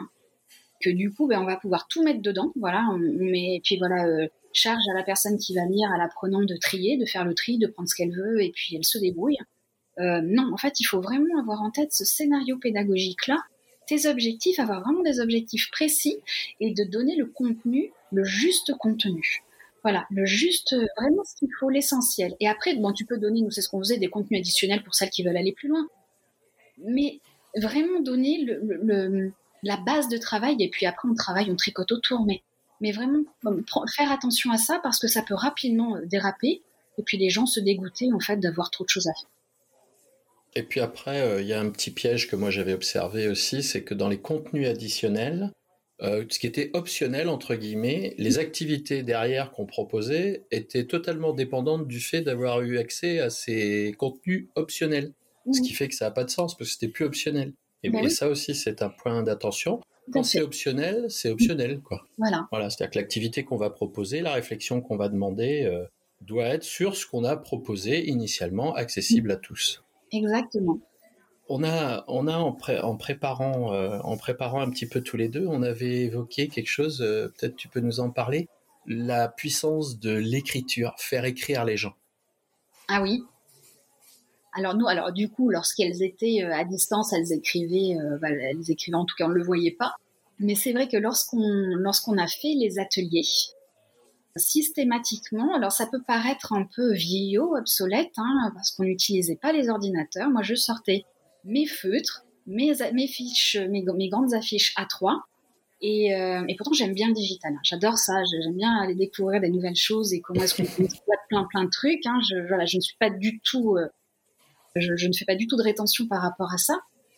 que du coup, ben, on va pouvoir tout mettre dedans. Voilà, mais puis voilà charge à la personne qui va lire, à l'apprenant de trier, de faire le tri, de prendre ce qu'elle veut et puis elle se débrouille. Euh, non, en fait, il faut vraiment avoir en tête ce scénario pédagogique-là, tes objectifs, avoir vraiment des objectifs précis et de donner le contenu, le juste contenu. Voilà, le juste, vraiment ce qu'il faut, l'essentiel. Et après, bon, tu peux donner, nous c'est ce qu'on faisait, des contenus additionnels pour celles qui veulent aller plus loin. Mais vraiment donner la base de travail et puis après on travaille, on tricote autour. Mais mais vraiment faire attention à ça parce que ça peut rapidement euh, déraper et puis les gens se dégoûter en fait d'avoir trop de choses à faire. Et puis après, euh, il y a un petit piège que moi j'avais observé aussi, c'est que dans les contenus additionnels, euh, ce qui était optionnel entre guillemets, les activités derrière qu'on proposait étaient totalement dépendantes du fait d'avoir eu accès à ces contenus optionnels, ce qui fait que ça n'a pas de sens parce que c'était plus optionnel. Et, ben ça aussi, c'est un point d'attention. Quand c'est optionnel, c'est optionnel, quoi. Voilà. Voilà, c'est-à-dire que l'activité qu'on va proposer, la réflexion qu'on va demander, euh, doit être sur ce qu'on a proposé initialement, accessible à tous. Exactement. On a, on a en, préparant, euh, en préparant un petit peu tous les deux, on avait évoqué quelque chose. Euh, peut-être tu peux nous en parler. La puissance de l'écriture, faire écrire les gens. Ah oui, alors nous, alors du coup, lorsqu'elles étaient euh, à distance, elles écrivaient, euh, bah, elles écrivaient en tout cas, on ne le voyait pas. Mais c'est vrai que lorsqu'on a fait les ateliers, systématiquement, alors ça peut paraître un peu vieillot, obsolète, hein, parce qu'on n'utilisait pas les ordinateurs. Moi, je sortais mes feutres, mes, mes fiches, mes, mes grandes affiches A3. Et, euh, et pourtant, j'aime bien le digital. J'adore ça. J'aime bien aller découvrir des nouvelles choses et comment est-ce qu'on peut plein plein de trucs. Hein. Je, voilà, je ne suis pas du tout je, ne fais pas du tout de rétention par rapport à ça.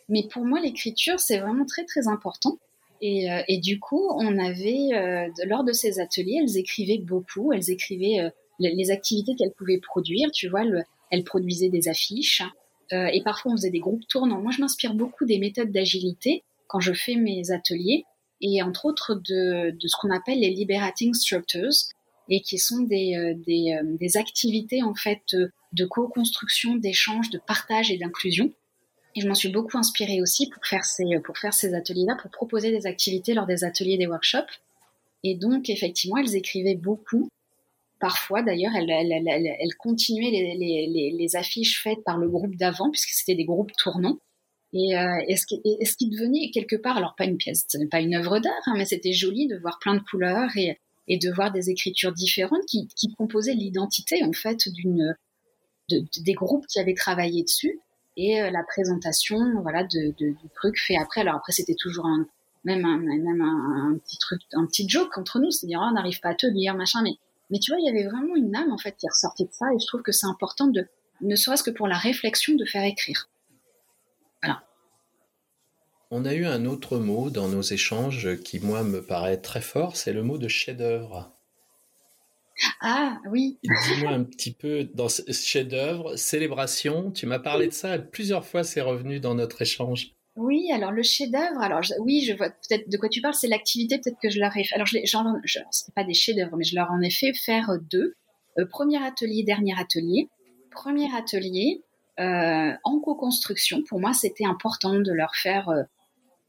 Mais pour moi, l'écriture, c'est vraiment très très important. Et, et, du coup, on avait, lors de ces ateliers, elles écrivaient beaucoup, elles écrivaient les, activités qu'elles pouvaient produire, tu vois, le, elles produisaient des affiches, et parfois on faisait des groupes tournants. Moi, je m'inspire beaucoup des méthodes d'agilité quand je fais mes ateliers, et entre autres de, de ce qu'on appelle les liberating structures, et qui sont des, des, des activités en fait de co-construction, d'échange, de partage et d'inclusion. Et je m'en suis beaucoup inspirée aussi pour faire ces, pour faire ces ateliers-là, pour proposer des activités lors des ateliers, des workshops. Et donc, effectivement, elles écrivaient beaucoup. Parfois, d'ailleurs, elles, elles, elles, elles continuaient les, les, les, affiches faites par le groupe d'avant, puisque c'était des groupes tournants. Et, euh, et, ce qui, et, ce qui, devenait quelque part, alors pas une pièce, pas une œuvre d'art, hein, mais c'était joli de voir plein de couleurs et, et de voir des écritures différentes qui, composaient l'identité en fait d'une de, des groupes qui avaient travaillé dessus et euh, la présentation voilà du truc fait après. Alors après c'était toujours un, même un, petit truc un petit joke entre nous c'est-à-dire oh, on n'arrive pas à te lire machin mais mais tu vois il y avait vraiment une âme en fait qui ressortait de ça et je trouve que c'est important de ne serait-ce que pour la réflexion de faire écrire. Voilà on a eu un autre mot dans nos échanges qui moi me paraît très fort c'est le mot de chef-d'œuvre ah oui. Dis-moi un petit peu dans ce chef-d'œuvre, célébration. Tu m'as parlé de ça plusieurs fois, c'est revenu dans notre échange. Oui, alors le chef-d'œuvre, alors oui, je vois peut-être de quoi tu parles, c'est l'activité peut-être que je leur ai fait. Alors je, je, c'est pas des chefs-d'œuvre, mais je leur en ai fait faire deux. Euh, premier atelier, dernier atelier. Premier atelier euh, en co-construction. Pour moi, c'était important de leur faire euh,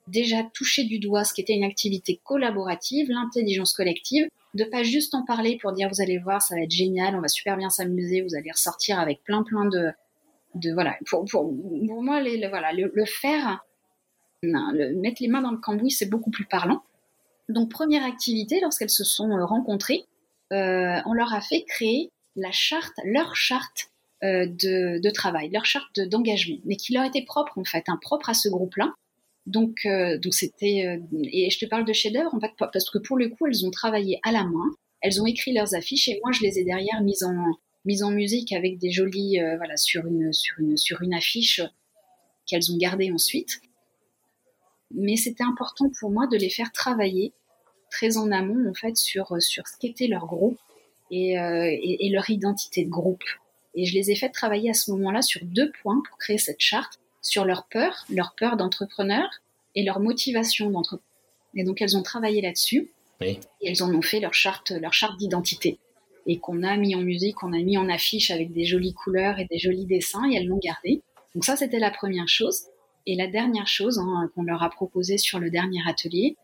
déjà toucher du doigt ce qui était une activité collaborative, l'intelligence collective, de pas juste en parler pour dire vous allez voir, ça va être génial, on va super bien s'amuser, vous allez ressortir avec plein plein de, de voilà. Pour, pour, moi, les, le, voilà, le, faire, mettre les mains dans le cambouis, c'est beaucoup plus parlant. Donc première activité, lorsqu'elles se sont euh, rencontrées, euh, on leur a fait créer la charte, leur charte euh, de, de, travail, leur charte d'engagement, mais qui leur était propre en fait, un propre à ce groupe-là. Donc, euh, donc c'était euh, et je te parle de chef-d'œuvre en fait parce que pour le coup elles ont travaillé à la main, elles ont écrit leurs affiches et moi je les ai derrière mises en mises en musique avec des jolies euh, voilà sur une sur une sur une affiche qu'elles ont gardée ensuite. Mais c'était important pour moi de les faire travailler très en amont en fait sur sur ce qu'était leur groupe et, et, et leur identité de groupe. Et je les ai fait travailler à ce moment-là sur deux points pour créer cette charte sur leur peur, leur peur d'entrepreneur et leur motivation d'entrepreneur. Et donc elles ont travaillé là-dessus et elles en ont fait leur charte, leur charte d'identité et qu'on a mis en musique, qu'on a mis en affiche avec des jolies couleurs et des jolis dessins et elles l'ont gardé. Donc ça c'était la première chose. Et la dernière chose hein, qu'on leur a proposé sur le dernier atelier,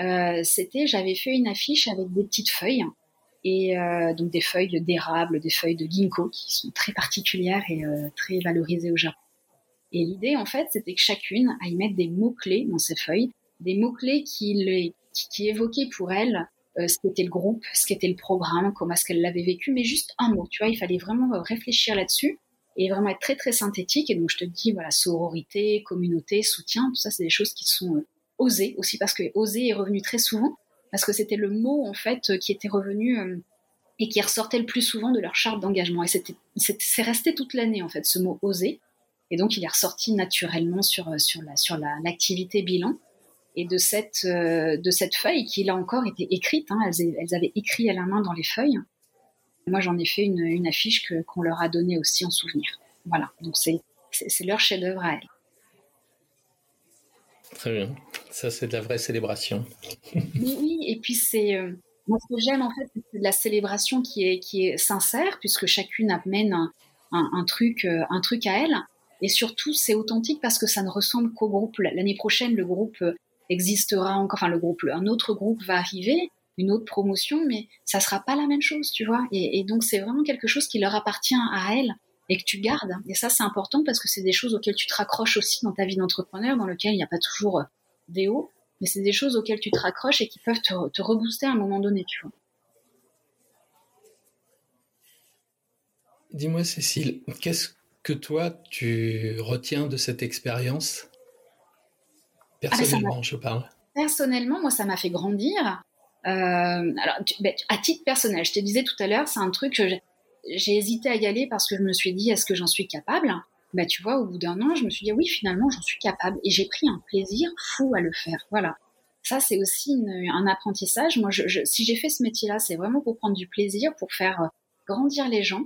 euh, c'était j'avais fait une affiche avec des petites feuilles et euh, donc des feuilles d'érable, des feuilles de ginkgo qui sont très particulières et euh, très valorisées au Japon. Et l'idée, en fait, c'était que chacune aille mettre des mots-clés dans ses feuilles, des mots-clés qui, qui, évoquaient pour elle euh, ce qu'était le groupe, ce qu'était le programme, comment est-ce qu'elle l'avait vécu, mais juste un mot. Tu vois, il fallait vraiment euh, réfléchir là-dessus et vraiment être très, très synthétique. Et donc, je te dis, voilà, sororité, communauté, soutien, tout ça, c'est des choses qui sont euh, osées aussi parce que oser est revenu très souvent parce que c'était le mot, en fait, qui était revenu et qui ressortait le plus souvent de leur charte d'engagement. Et c'était, c'est resté toute l'année, en fait, ce mot oser. Et donc, il est ressorti naturellement sur, euh, sur, la, sur la, l'activité bilan. Et de cette, euh, de cette feuille qui, là encore, était écrite, hein, elles, elles, avaient écrit à la main dans les feuilles. Moi, j'en ai fait une, une affiche que, qu'on leur a donnée aussi en souvenir. Voilà, donc c'est, c'est, leur chef-d'œuvre à elles. Très bien. Ça, c'est de la vraie célébration. oui, oui, et puis c'est. Euh, moi, ce que j'aime, en fait, c'est de la célébration qui est, qui est sincère, puisque chacune amène un, un, un truc, un truc à elle. Et surtout, c'est authentique parce que ça ne ressemble qu'au groupe. L'année prochaine, le groupe euh, existera encore, enfin le groupe, un autre groupe va arriver, une autre promotion, mais ça sera pas la même chose, tu vois. Et, donc c'est vraiment quelque chose qui leur appartient à elles et que tu gardes. Et ça, c'est important parce que c'est des choses auxquelles tu te raccroches aussi dans ta vie d'entrepreneur, dans lequel il n'y a pas toujours euh, des hauts, mais c'est des choses auxquelles tu te raccroches et qui peuvent te, te rebooster à un moment donné, tu vois. Dis-moi, Cécile, qu'est-ce que toi, tu retiens de cette expérience? Ah, Personnellement, je parle. Personnellement, moi, ça m'a fait grandir. Euh, alors, ben, à titre personnel, je te disais tout à l'heure, c'est un truc que j'ai hésité à y aller parce que je me suis dit, est-ce que j'en suis capable? Bah, tu vois, au bout d'un an, je me suis dit, oui, finalement, j'en suis capable. Et j'ai pris un plaisir fou à le faire. Voilà. Ça, c'est aussi un apprentissage. Moi, je, si j'ai fait ce métier-là, c'est vraiment pour prendre du plaisir, pour faire grandir les gens.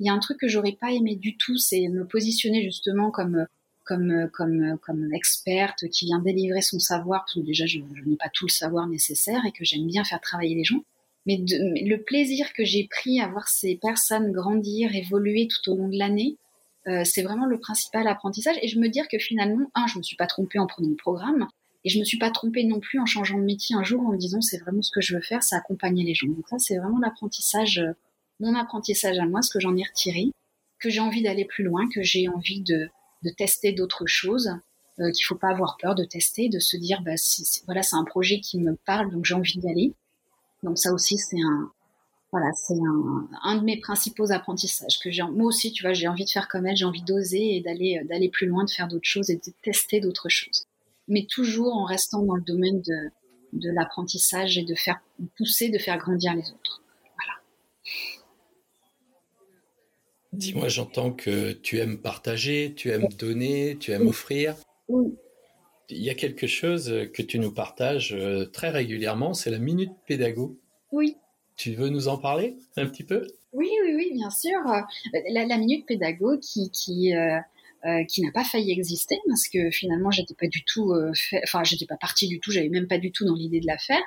Il y a un truc que j'aurais pas aimé du tout, c'est me positionner justement comme comme comme comme experte qui vient délivrer son savoir parce que déjà je, n'ai pas tout le savoir nécessaire et que j'aime bien faire travailler les gens. Mais, le plaisir que j'ai pris à voir ces personnes grandir, évoluer tout au long de l'année, euh, c'est vraiment le principal apprentissage. Et je me dire que finalement, un, je me suis pas trompée en prenant le programme, et je me suis pas trompée non plus en changeant de métier un jour en me disant c'est vraiment ce que je veux faire, c'est accompagner les gens. Donc ça, c'est vraiment l'apprentissage, euh, mon apprentissage à moi, ce que j'en ai retiré, que j'ai envie d'aller plus loin, que j'ai envie de, de tester d'autres choses, euh, qu'il faut pas avoir peur de tester, de se dire bah voilà c'est un projet qui me parle donc j'ai envie d'y aller. Donc ça aussi c'est un voilà c'est un, un de mes principaux apprentissages que j'ai moi aussi tu vois j'ai envie de faire comme elle, j'ai envie d'oser et d'aller euh, d'aller plus loin, de faire d'autres choses et de tester d'autres choses, mais toujours en restant dans le domaine de de l'apprentissage et de faire pousser, de faire grandir les autres. Voilà. Dis-moi, j'entends que tu aimes partager, tu aimes donner, tu aimes offrir. Oui. Il y a quelque chose que tu nous partages euh, très régulièrement, c'est la minute pédago. Oui. Tu veux nous en parler un petit peu? Oui, oui, oui, bien sûr. La, minute pédago qui, qui, euh, euh, qui n'a pas failli exister parce que finalement, j'étais pas du tout, enfin, j'étais pas partie du tout, j'avais même pas du tout dans l'idée de la faire.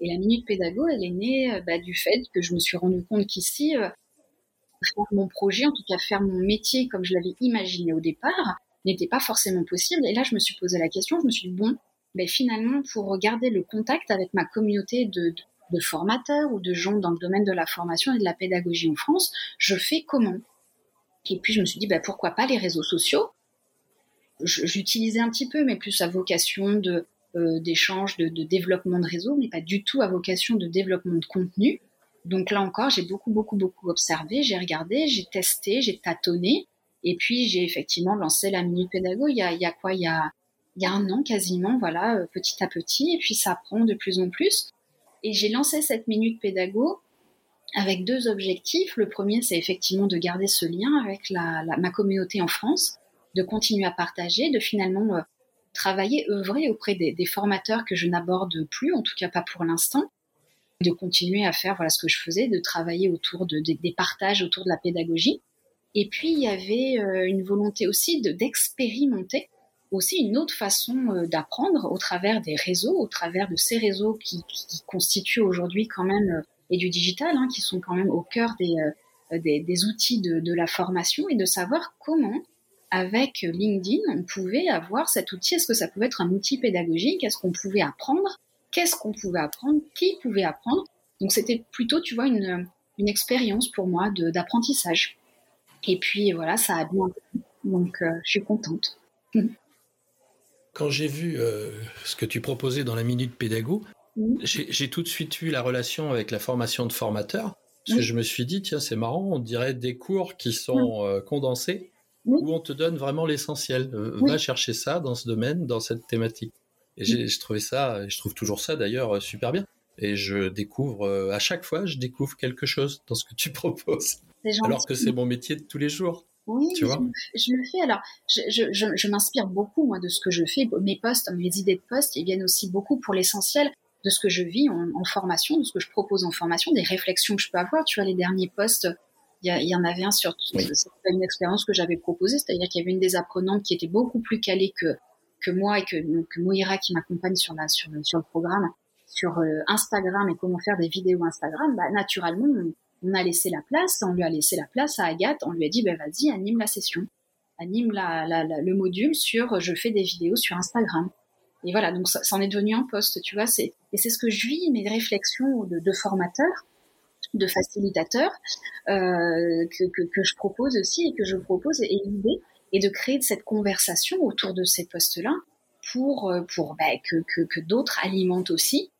Et la minute pédago, elle est née bah, du fait que je me suis rendu compte qu'ici, faire mon projet, en tout cas faire mon métier comme je l'avais imaginé au départ, n'était pas forcément possible. Et là, je me suis posé la question, je me suis dit, bon, ben finalement, pour garder le contact avec ma communauté de, formateurs ou de gens dans le domaine de la formation et de la pédagogie en France, je fais comment? Et puis, je me suis dit, ben, pourquoi pas les réseaux sociaux? J'utilisais un petit peu, mais plus à vocation euh, d'échange, de, de, développement de réseau, mais pas du tout à vocation de développement de contenu. Donc là encore, j'ai beaucoup, beaucoup, beaucoup observé, j'ai regardé, j'ai testé, j'ai tâtonné. Et puis j'ai effectivement lancé la Minute Pédago il y a, il y a quoi? Il y a, il y a un an quasiment, voilà, euh, petit à petit. Et puis ça prend de plus en plus. Et j'ai lancé cette Minute Pédago avec deux objectifs. Le premier, c'est effectivement de garder ce lien avec la, ma communauté en France, de continuer à partager, de finalement euh, travailler, œuvrer auprès des, des formateurs que je n'aborde plus, en tout cas pas pour l'instant, de continuer à faire voilà ce que je faisais, de travailler autour de, des partages autour de la pédagogie. Et puis il y avait euh, une volonté aussi de d'expérimenter aussi une autre façon euh, d'apprendre au travers des réseaux, au travers de ces réseaux qui, qui constituent aujourd'hui quand même euh, et du digital, hein, qui sont quand même au cœur des, des, des, outils de la formation et de savoir comment avec LinkedIn on pouvait avoir cet outil. Est-ce que ça pouvait être un outil pédagogique? Est-ce qu'on pouvait apprendre? Qu'est-ce qu'on pouvait apprendre, qui pouvait apprendre. Donc c'était plutôt, tu vois, une, une expérience pour moi d'apprentissage. Et puis voilà, ça a bien. Donc euh, je suis contente. *laughs* Quand j'ai vu euh, ce que tu proposais dans la minute pédago, j'ai tout de suite vu la relation avec la formation de formateur. Parce que je me suis dit, tiens, c'est marrant, on dirait des cours qui sont euh, condensés, où on te donne vraiment l'essentiel. Va chercher ça dans ce domaine, dans cette thématique. Et j'ai trouvé ça, et je trouve toujours ça d'ailleurs euh, super bien. Et je découvre, euh, à chaque fois, je découvre quelque chose dans ce que tu *laughs* proposes. Alors que c'est mon métier de tous les jours. Oui, tu vois? je, le fais. Alors, je, je, je m'inspire beaucoup, moi, de ce que je fais. Mes postes, mes idées de postes, ils viennent aussi beaucoup pour l'essentiel de ce que je vis en, en, formation, de ce que je propose en formation, des réflexions que je peux avoir. Tu vois, les derniers postes, il y, y, en avait un sur oui. une expérience que j'avais proposée, c'est-à-dire qu'il y avait une des apprenantes qui était beaucoup plus calée que que moi et que, que Moira qui m'accompagne sur, la, sur, sur le programme, sur euh, Instagram et comment faire des vidéos Instagram, bah, naturellement, on, a laissé la place, on lui a laissé la place à Agathe, on lui a dit, bah, vas-y, anime la session, anime la, la, le module sur je fais des vidéos sur Instagram. Et voilà, donc ça, en est devenu un poste, tu vois, et c'est ce que je vis, mes réflexions de, de formateur, de facilitateur, euh, que, que, que, je propose aussi et que je propose, et l'idée, et de créer cette conversation autour de ces postes-là pour, euh, pour bah, que, que, que d'autres alimentent aussi,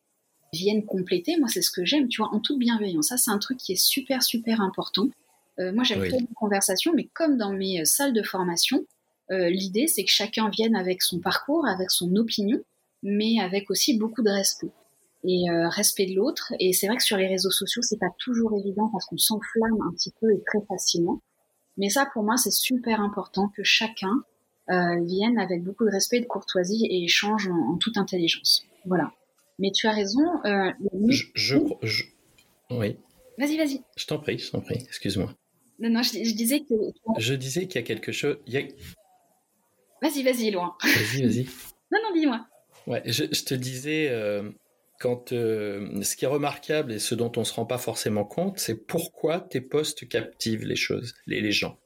viennent compléter. Moi, c'est ce que j'aime, tu vois, en toute bienveillance. Ça, c'est un truc qui est super, super important. Euh, moi, j'aime oui. une conversation, mais comme dans mes euh, salles de formation, euh, l'idée, c'est que chacun vienne avec son parcours, avec son opinion, mais avec aussi beaucoup de respect et euh, respect de l'autre. Et c'est vrai que sur les réseaux sociaux, c'est pas toujours évident parce qu'on s'enflamme un petit peu et très facilement. Mais ça, pour moi, c'est super important que chacun euh, vienne avec beaucoup de respect, de courtoisie et échange en, en toute intelligence. Voilà. Mais tu as raison. je, oui. Vas-y, vas-y. Je t'en prie, je t'en prie. Excuse-moi. Non, non, je, disais que. Je disais qu'il y a quelque chose. Vas-y, vas-y, loin. Vas-y, vas-y. *laughs* non, non, dis-moi. Ouais, je, te disais, euh, quand euh, ce qui est remarquable et ce dont on ne se rend pas forcément compte, c'est pourquoi tes posts captivent les choses, les, les gens.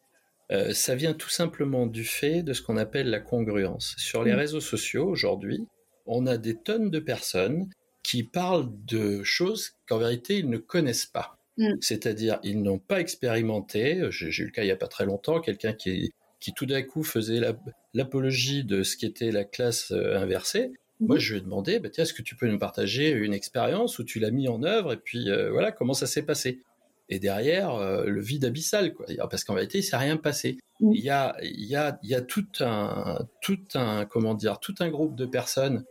Euh, ça vient tout simplement du fait de ce qu'on appelle la congruence. Sur les mm. réseaux sociaux aujourd'hui, on a des tonnes de personnes qui parlent de choses qu'en vérité ils ne connaissent pas. Mm. C'est-à-dire, ils n'ont pas expérimenté. J'ai eu le cas il n'y a pas très longtemps, quelqu'un qui, qui tout d'un coup faisait l'apologie de ce qui était la classe inversée. Moi, je lui ai demandé, bah, est-ce que tu peux nous partager une expérience où tu l'as mis en œuvre et puis euh, voilà comment ça s'est passé? Et derrière, euh, le vide abyssal, quoi. Parce qu'en vérité, il s'est rien passé. Mm. Il y a, il y a, il y a tout un, tout un, comment dire, tout un groupe de personnes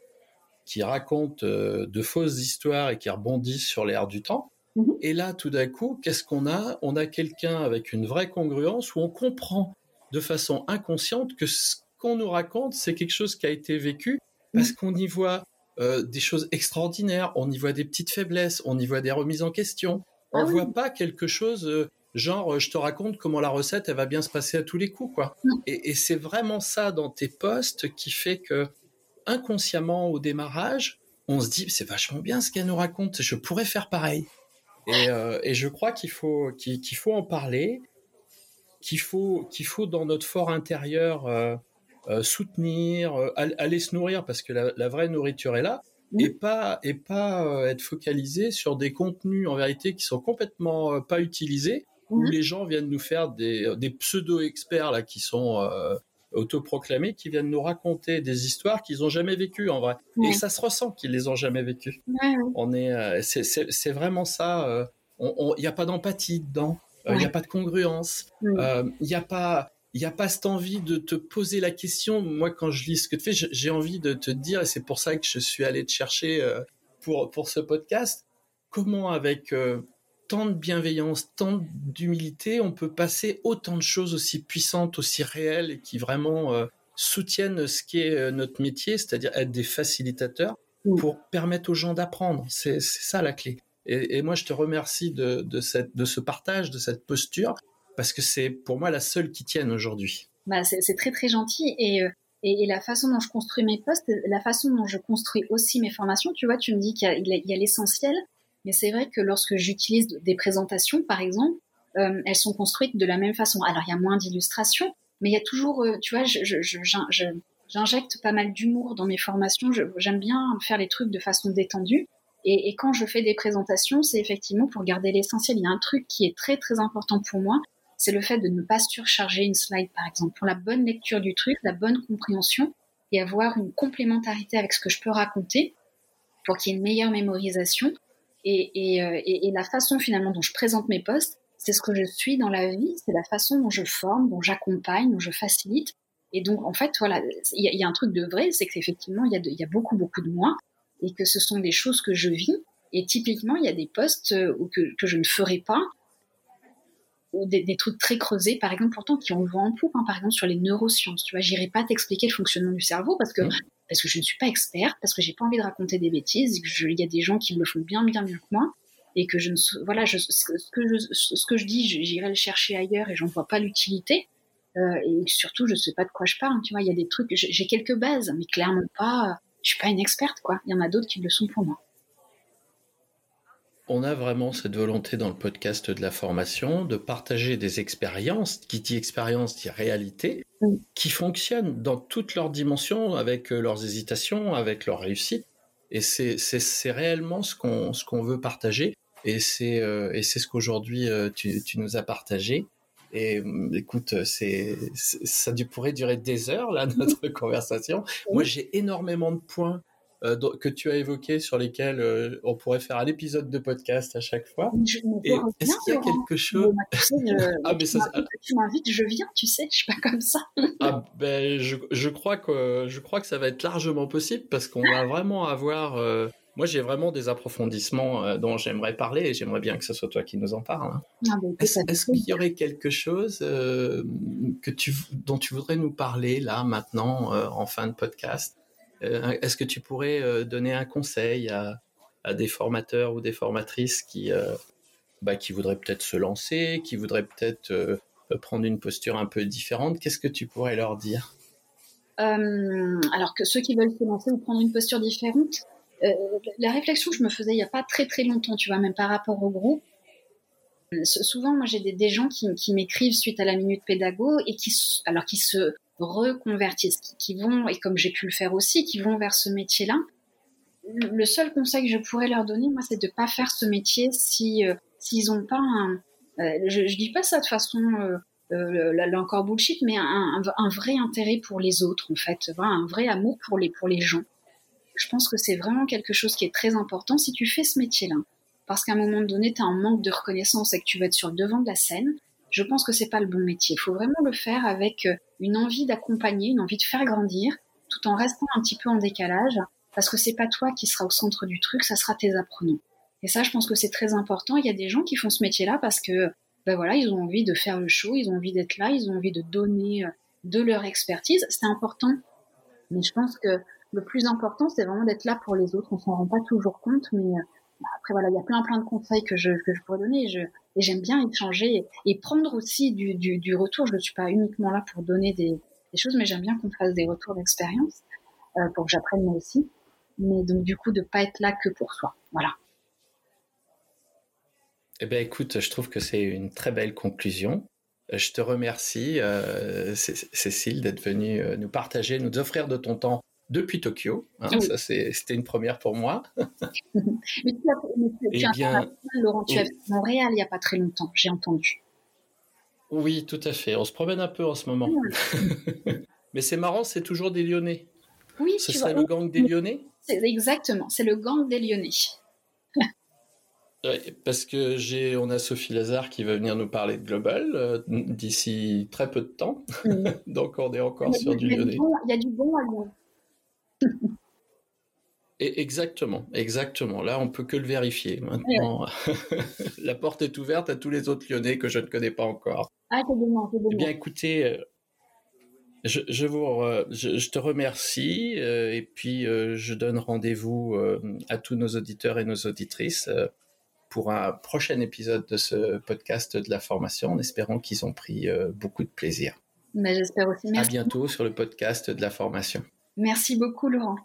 qui racontent euh, de fausses histoires et qui rebondissent sur l'air du temps. Mm-hmm. Et là, tout d'un coup, qu'est-ce qu'on a? On a quelqu'un avec une vraie congruence où on comprend de façon inconsciente que ce qu'on nous raconte, c'est quelque chose qui a été vécu parce qu'on y voit euh, des choses extraordinaires, on y voit des petites faiblesses, on y voit des remises en question. On ne ah voit pas quelque chose euh, genre euh, je te raconte comment la recette elle va bien se passer à tous les coups quoi. Et, c'est vraiment ça dans tes posts qui fait que inconsciemment au démarrage, on se dit c'est vachement bien ce qu'elle nous raconte, je pourrais faire pareil. Et, je crois qu'il faut qu'il faut en parler, qu'il faut qu'il faut dans notre fort intérieur soutenir, euh, aller se nourrir parce que la, vraie nourriture est là, et pas et pas euh, être focalisé sur des contenus en vérité qui sont complètement pas utilisés, où les gens viennent nous faire des, des pseudo experts là qui sont autoproclamés, qui viennent nous raconter des histoires qu'ils n'ont jamais vécues en vrai. Et ça se ressent qu'ils les ont jamais vécues. On est, c'est vraiment ça. Il n'y a pas d'empathie dedans. Il n'y a pas de congruence. Il n'y a pas il n'y a pas cette envie de te poser la question. Moi, quand je lis ce que tu fais, j'ai envie de te dire, et c'est pour ça que je suis allé te chercher euh, pour, pour ce podcast, comment avec euh, tant de bienveillance, tant d'humilité, on peut passer autant de choses aussi puissantes, aussi réelles, et qui vraiment euh, soutiennent ce qui est notre métier, c'est-à-dire être des facilitateurs pour permettre aux gens d'apprendre. C'est ça la clé. Et, et, moi, je te remercie de, de, cette, de ce partage, de cette posture parce que c'est pour moi la seule qui tienne aujourd'hui. Bah, c'est très très gentil euh, et, et, la façon dont je construis mes postes, la façon dont je construis aussi mes formations, tu vois, tu me dis qu'il y a l'essentiel, mais c'est vrai que lorsque j'utilise des présentations, par exemple, euh, elles sont construites de la même façon. Alors il y a moins d'illustrations, mais il y a toujours, euh, tu vois, j'injecte pas mal d'humour dans mes formations. J'aime bien faire les trucs de façon détendue. Et, et quand je fais des présentations, c'est effectivement pour garder l'essentiel. Il y a un truc qui est très très important pour moi, c'est le fait de ne pas surcharger une slide, par exemple, pour la bonne lecture du truc, la bonne compréhension et avoir une complémentarité avec ce que je peux raconter pour qu'il y ait une meilleure mémorisation. Et, euh, la façon finalement dont je présente mes postes, c'est ce que je suis dans la vie, c'est la façon dont je forme, dont j'accompagne, dont je facilite. Et donc, en fait, voilà, il y, a un truc de vrai, c'est qu'effectivement, il y, a beaucoup, beaucoup de moi, et que ce sont des choses que je vis. Et typiquement, il y a des postes euh, que je ne ferai pas, des, trucs très creusés, par exemple, pourtant qui ont le vent en poupe, hein, par exemple sur les neurosciences. Tu vois, j'irai pas t'expliquer le fonctionnement du cerveau parce que mmh. parce que je ne suis pas experte, parce que j'ai pas envie de raconter des bêtises. Il y a des gens qui le font bien bien mieux que moi et que je ne voilà, je, ce que je ce que je dis, j'irai le chercher ailleurs et j'en vois pas l'utilité. Euh, et surtout, je sais pas de quoi je parle. Tu vois, il y a des trucs, j'ai quelques bases, mais clairement pas. Je suis pas une experte, quoi. Il y en a d'autres qui le sont pour moi on a vraiment cette volonté dans le podcast de la formation de partager des expériences, qui dit expérience dit réalité, qui fonctionnent dans toutes leurs dimensions, avec euh, leurs hésitations, avec leurs réussites. Et c'est réellement ce qu'on qu'on veut partager. Et c'est euh, ce qu'aujourd'hui euh, tu, tu, nous as partagé. Et écoute, c'est ça pourrait durer des heures là *laughs* notre conversation. Moi, j'ai énormément de points que tu as évoqués sur lesquels euh, on pourrait faire un épisode de podcast à chaque fois. Est-ce qu'il y a quelque chose *laughs* ah, tu m'invites, je viens, tu sais, je suis pas comme ça. *laughs* ah, ben, je, je, crois que, je crois que ça va être largement possible parce qu'on va vraiment avoir... Euh, moi, j'ai vraiment des approfondissements dont j'aimerais parler et j'aimerais bien que ce soit toi qui nous en parle. Hein. Ah, ben, est-ce qu'il y aurait quelque chose que tu, dont tu voudrais nous parler là, maintenant, en fin de podcast? Est-ce que tu pourrais donner un conseil à, des formateurs ou des formatrices qui, bah, qui voudraient peut-être se lancer, qui voudraient peut-être prendre une posture un peu différente? Qu'est-ce que tu pourrais leur dire? Alors que ceux qui veulent se lancer ou prendre une posture différente, la réflexion que je me faisais il n'y a pas très très longtemps, tu vois, même par rapport au groupe, souvent, moi, j'ai des, gens qui, m'écrivent suite à la minute pédago et qui, alors, qui se reconvertissent, qui, vont, et comme j'ai pu le faire aussi, qui vont vers ce métier-là. Le seul conseil que je pourrais leur donner, moi, c'est de pas faire ce métier si euh, s'ils ont pas un. Euh, je, je dis pas ça de façon euh, là, encore bullshit, mais un, un, vrai intérêt pour les autres, en fait, un vrai amour pour les pour les gens. Je pense que c'est vraiment quelque chose qui est très important si tu fais ce métier-là parce qu'à un moment donné, tu as un manque de reconnaissance et que tu vas être sur le devant de la scène, je pense que c'est pas le bon métier. Il faut vraiment le faire avec euh, une envie d'accompagner, une envie de faire grandir, tout en restant un petit peu en décalage, parce que c'est pas toi qui sera au centre du truc, ça sera tes apprenants. Et ça, je pense que c'est très important. Il y a des gens qui font ce métier-là parce que, ben voilà, ils ont envie de faire le show, ils ont envie d'être là, ils ont envie de donner euh, de leur expertise. C'est important. Mais je pense que le plus important, c'est vraiment d'être là pour les autres. On s'en rend pas toujours compte, mais euh, après voilà, il y a plein plein de conseils que je, pourrais donner et, j'aime bien échanger et, prendre aussi du, retour. Je ne suis pas uniquement là pour donner des, choses, mais j'aime bien qu'on fasse des retours d'expérience euh, pour que j'apprenne moi aussi. Mais donc du coup, de pas être là que pour soi. Voilà. Eh bien, écoute, je trouve que c'est une très belle conclusion. Je te remercie, euh, Cécile, d'être venue euh, nous partager, nous offrir de ton temps depuis Tokyo. Hein, ça, c'était une première pour moi. *laughs* mais tu as, mais tu, bien, Laurent, tu as Montréal il n'y a pas très longtemps, j'ai entendu. Oui, tout à fait. On se promène un peu en ce moment. *laughs* mais c'est marrant, c'est toujours des Lyonnais. Oui, ce serait le gang des Lyonnais? Exactement, c'est le gang des Lyonnais. *laughs* parce que j'ai, on a Sophie Lazare qui va venir nous parler de Global euh, d'ici très peu de temps. Donc on est encore sur du Lyonnais. Il y a du bon à Lyon. Et exactement, exactement. Là, on peut que le vérifier. Maintenant, *laughs* la porte est ouverte à tous les autres Lyonnais que je ne connais pas encore. Ah, c'est bon, c'est bon. Eh bien, écoutez, euh, je, vous, je, te remercie euh, et puis euh, je donne rendez-vous à tous nos auditeurs et nos auditrices pour un prochain épisode de ce podcast de la formation en espérant qu'ils ont pris beaucoup de plaisir. Mais j'espère aussi. À bientôt sur le podcast de la formation. Merci beaucoup, Laurent.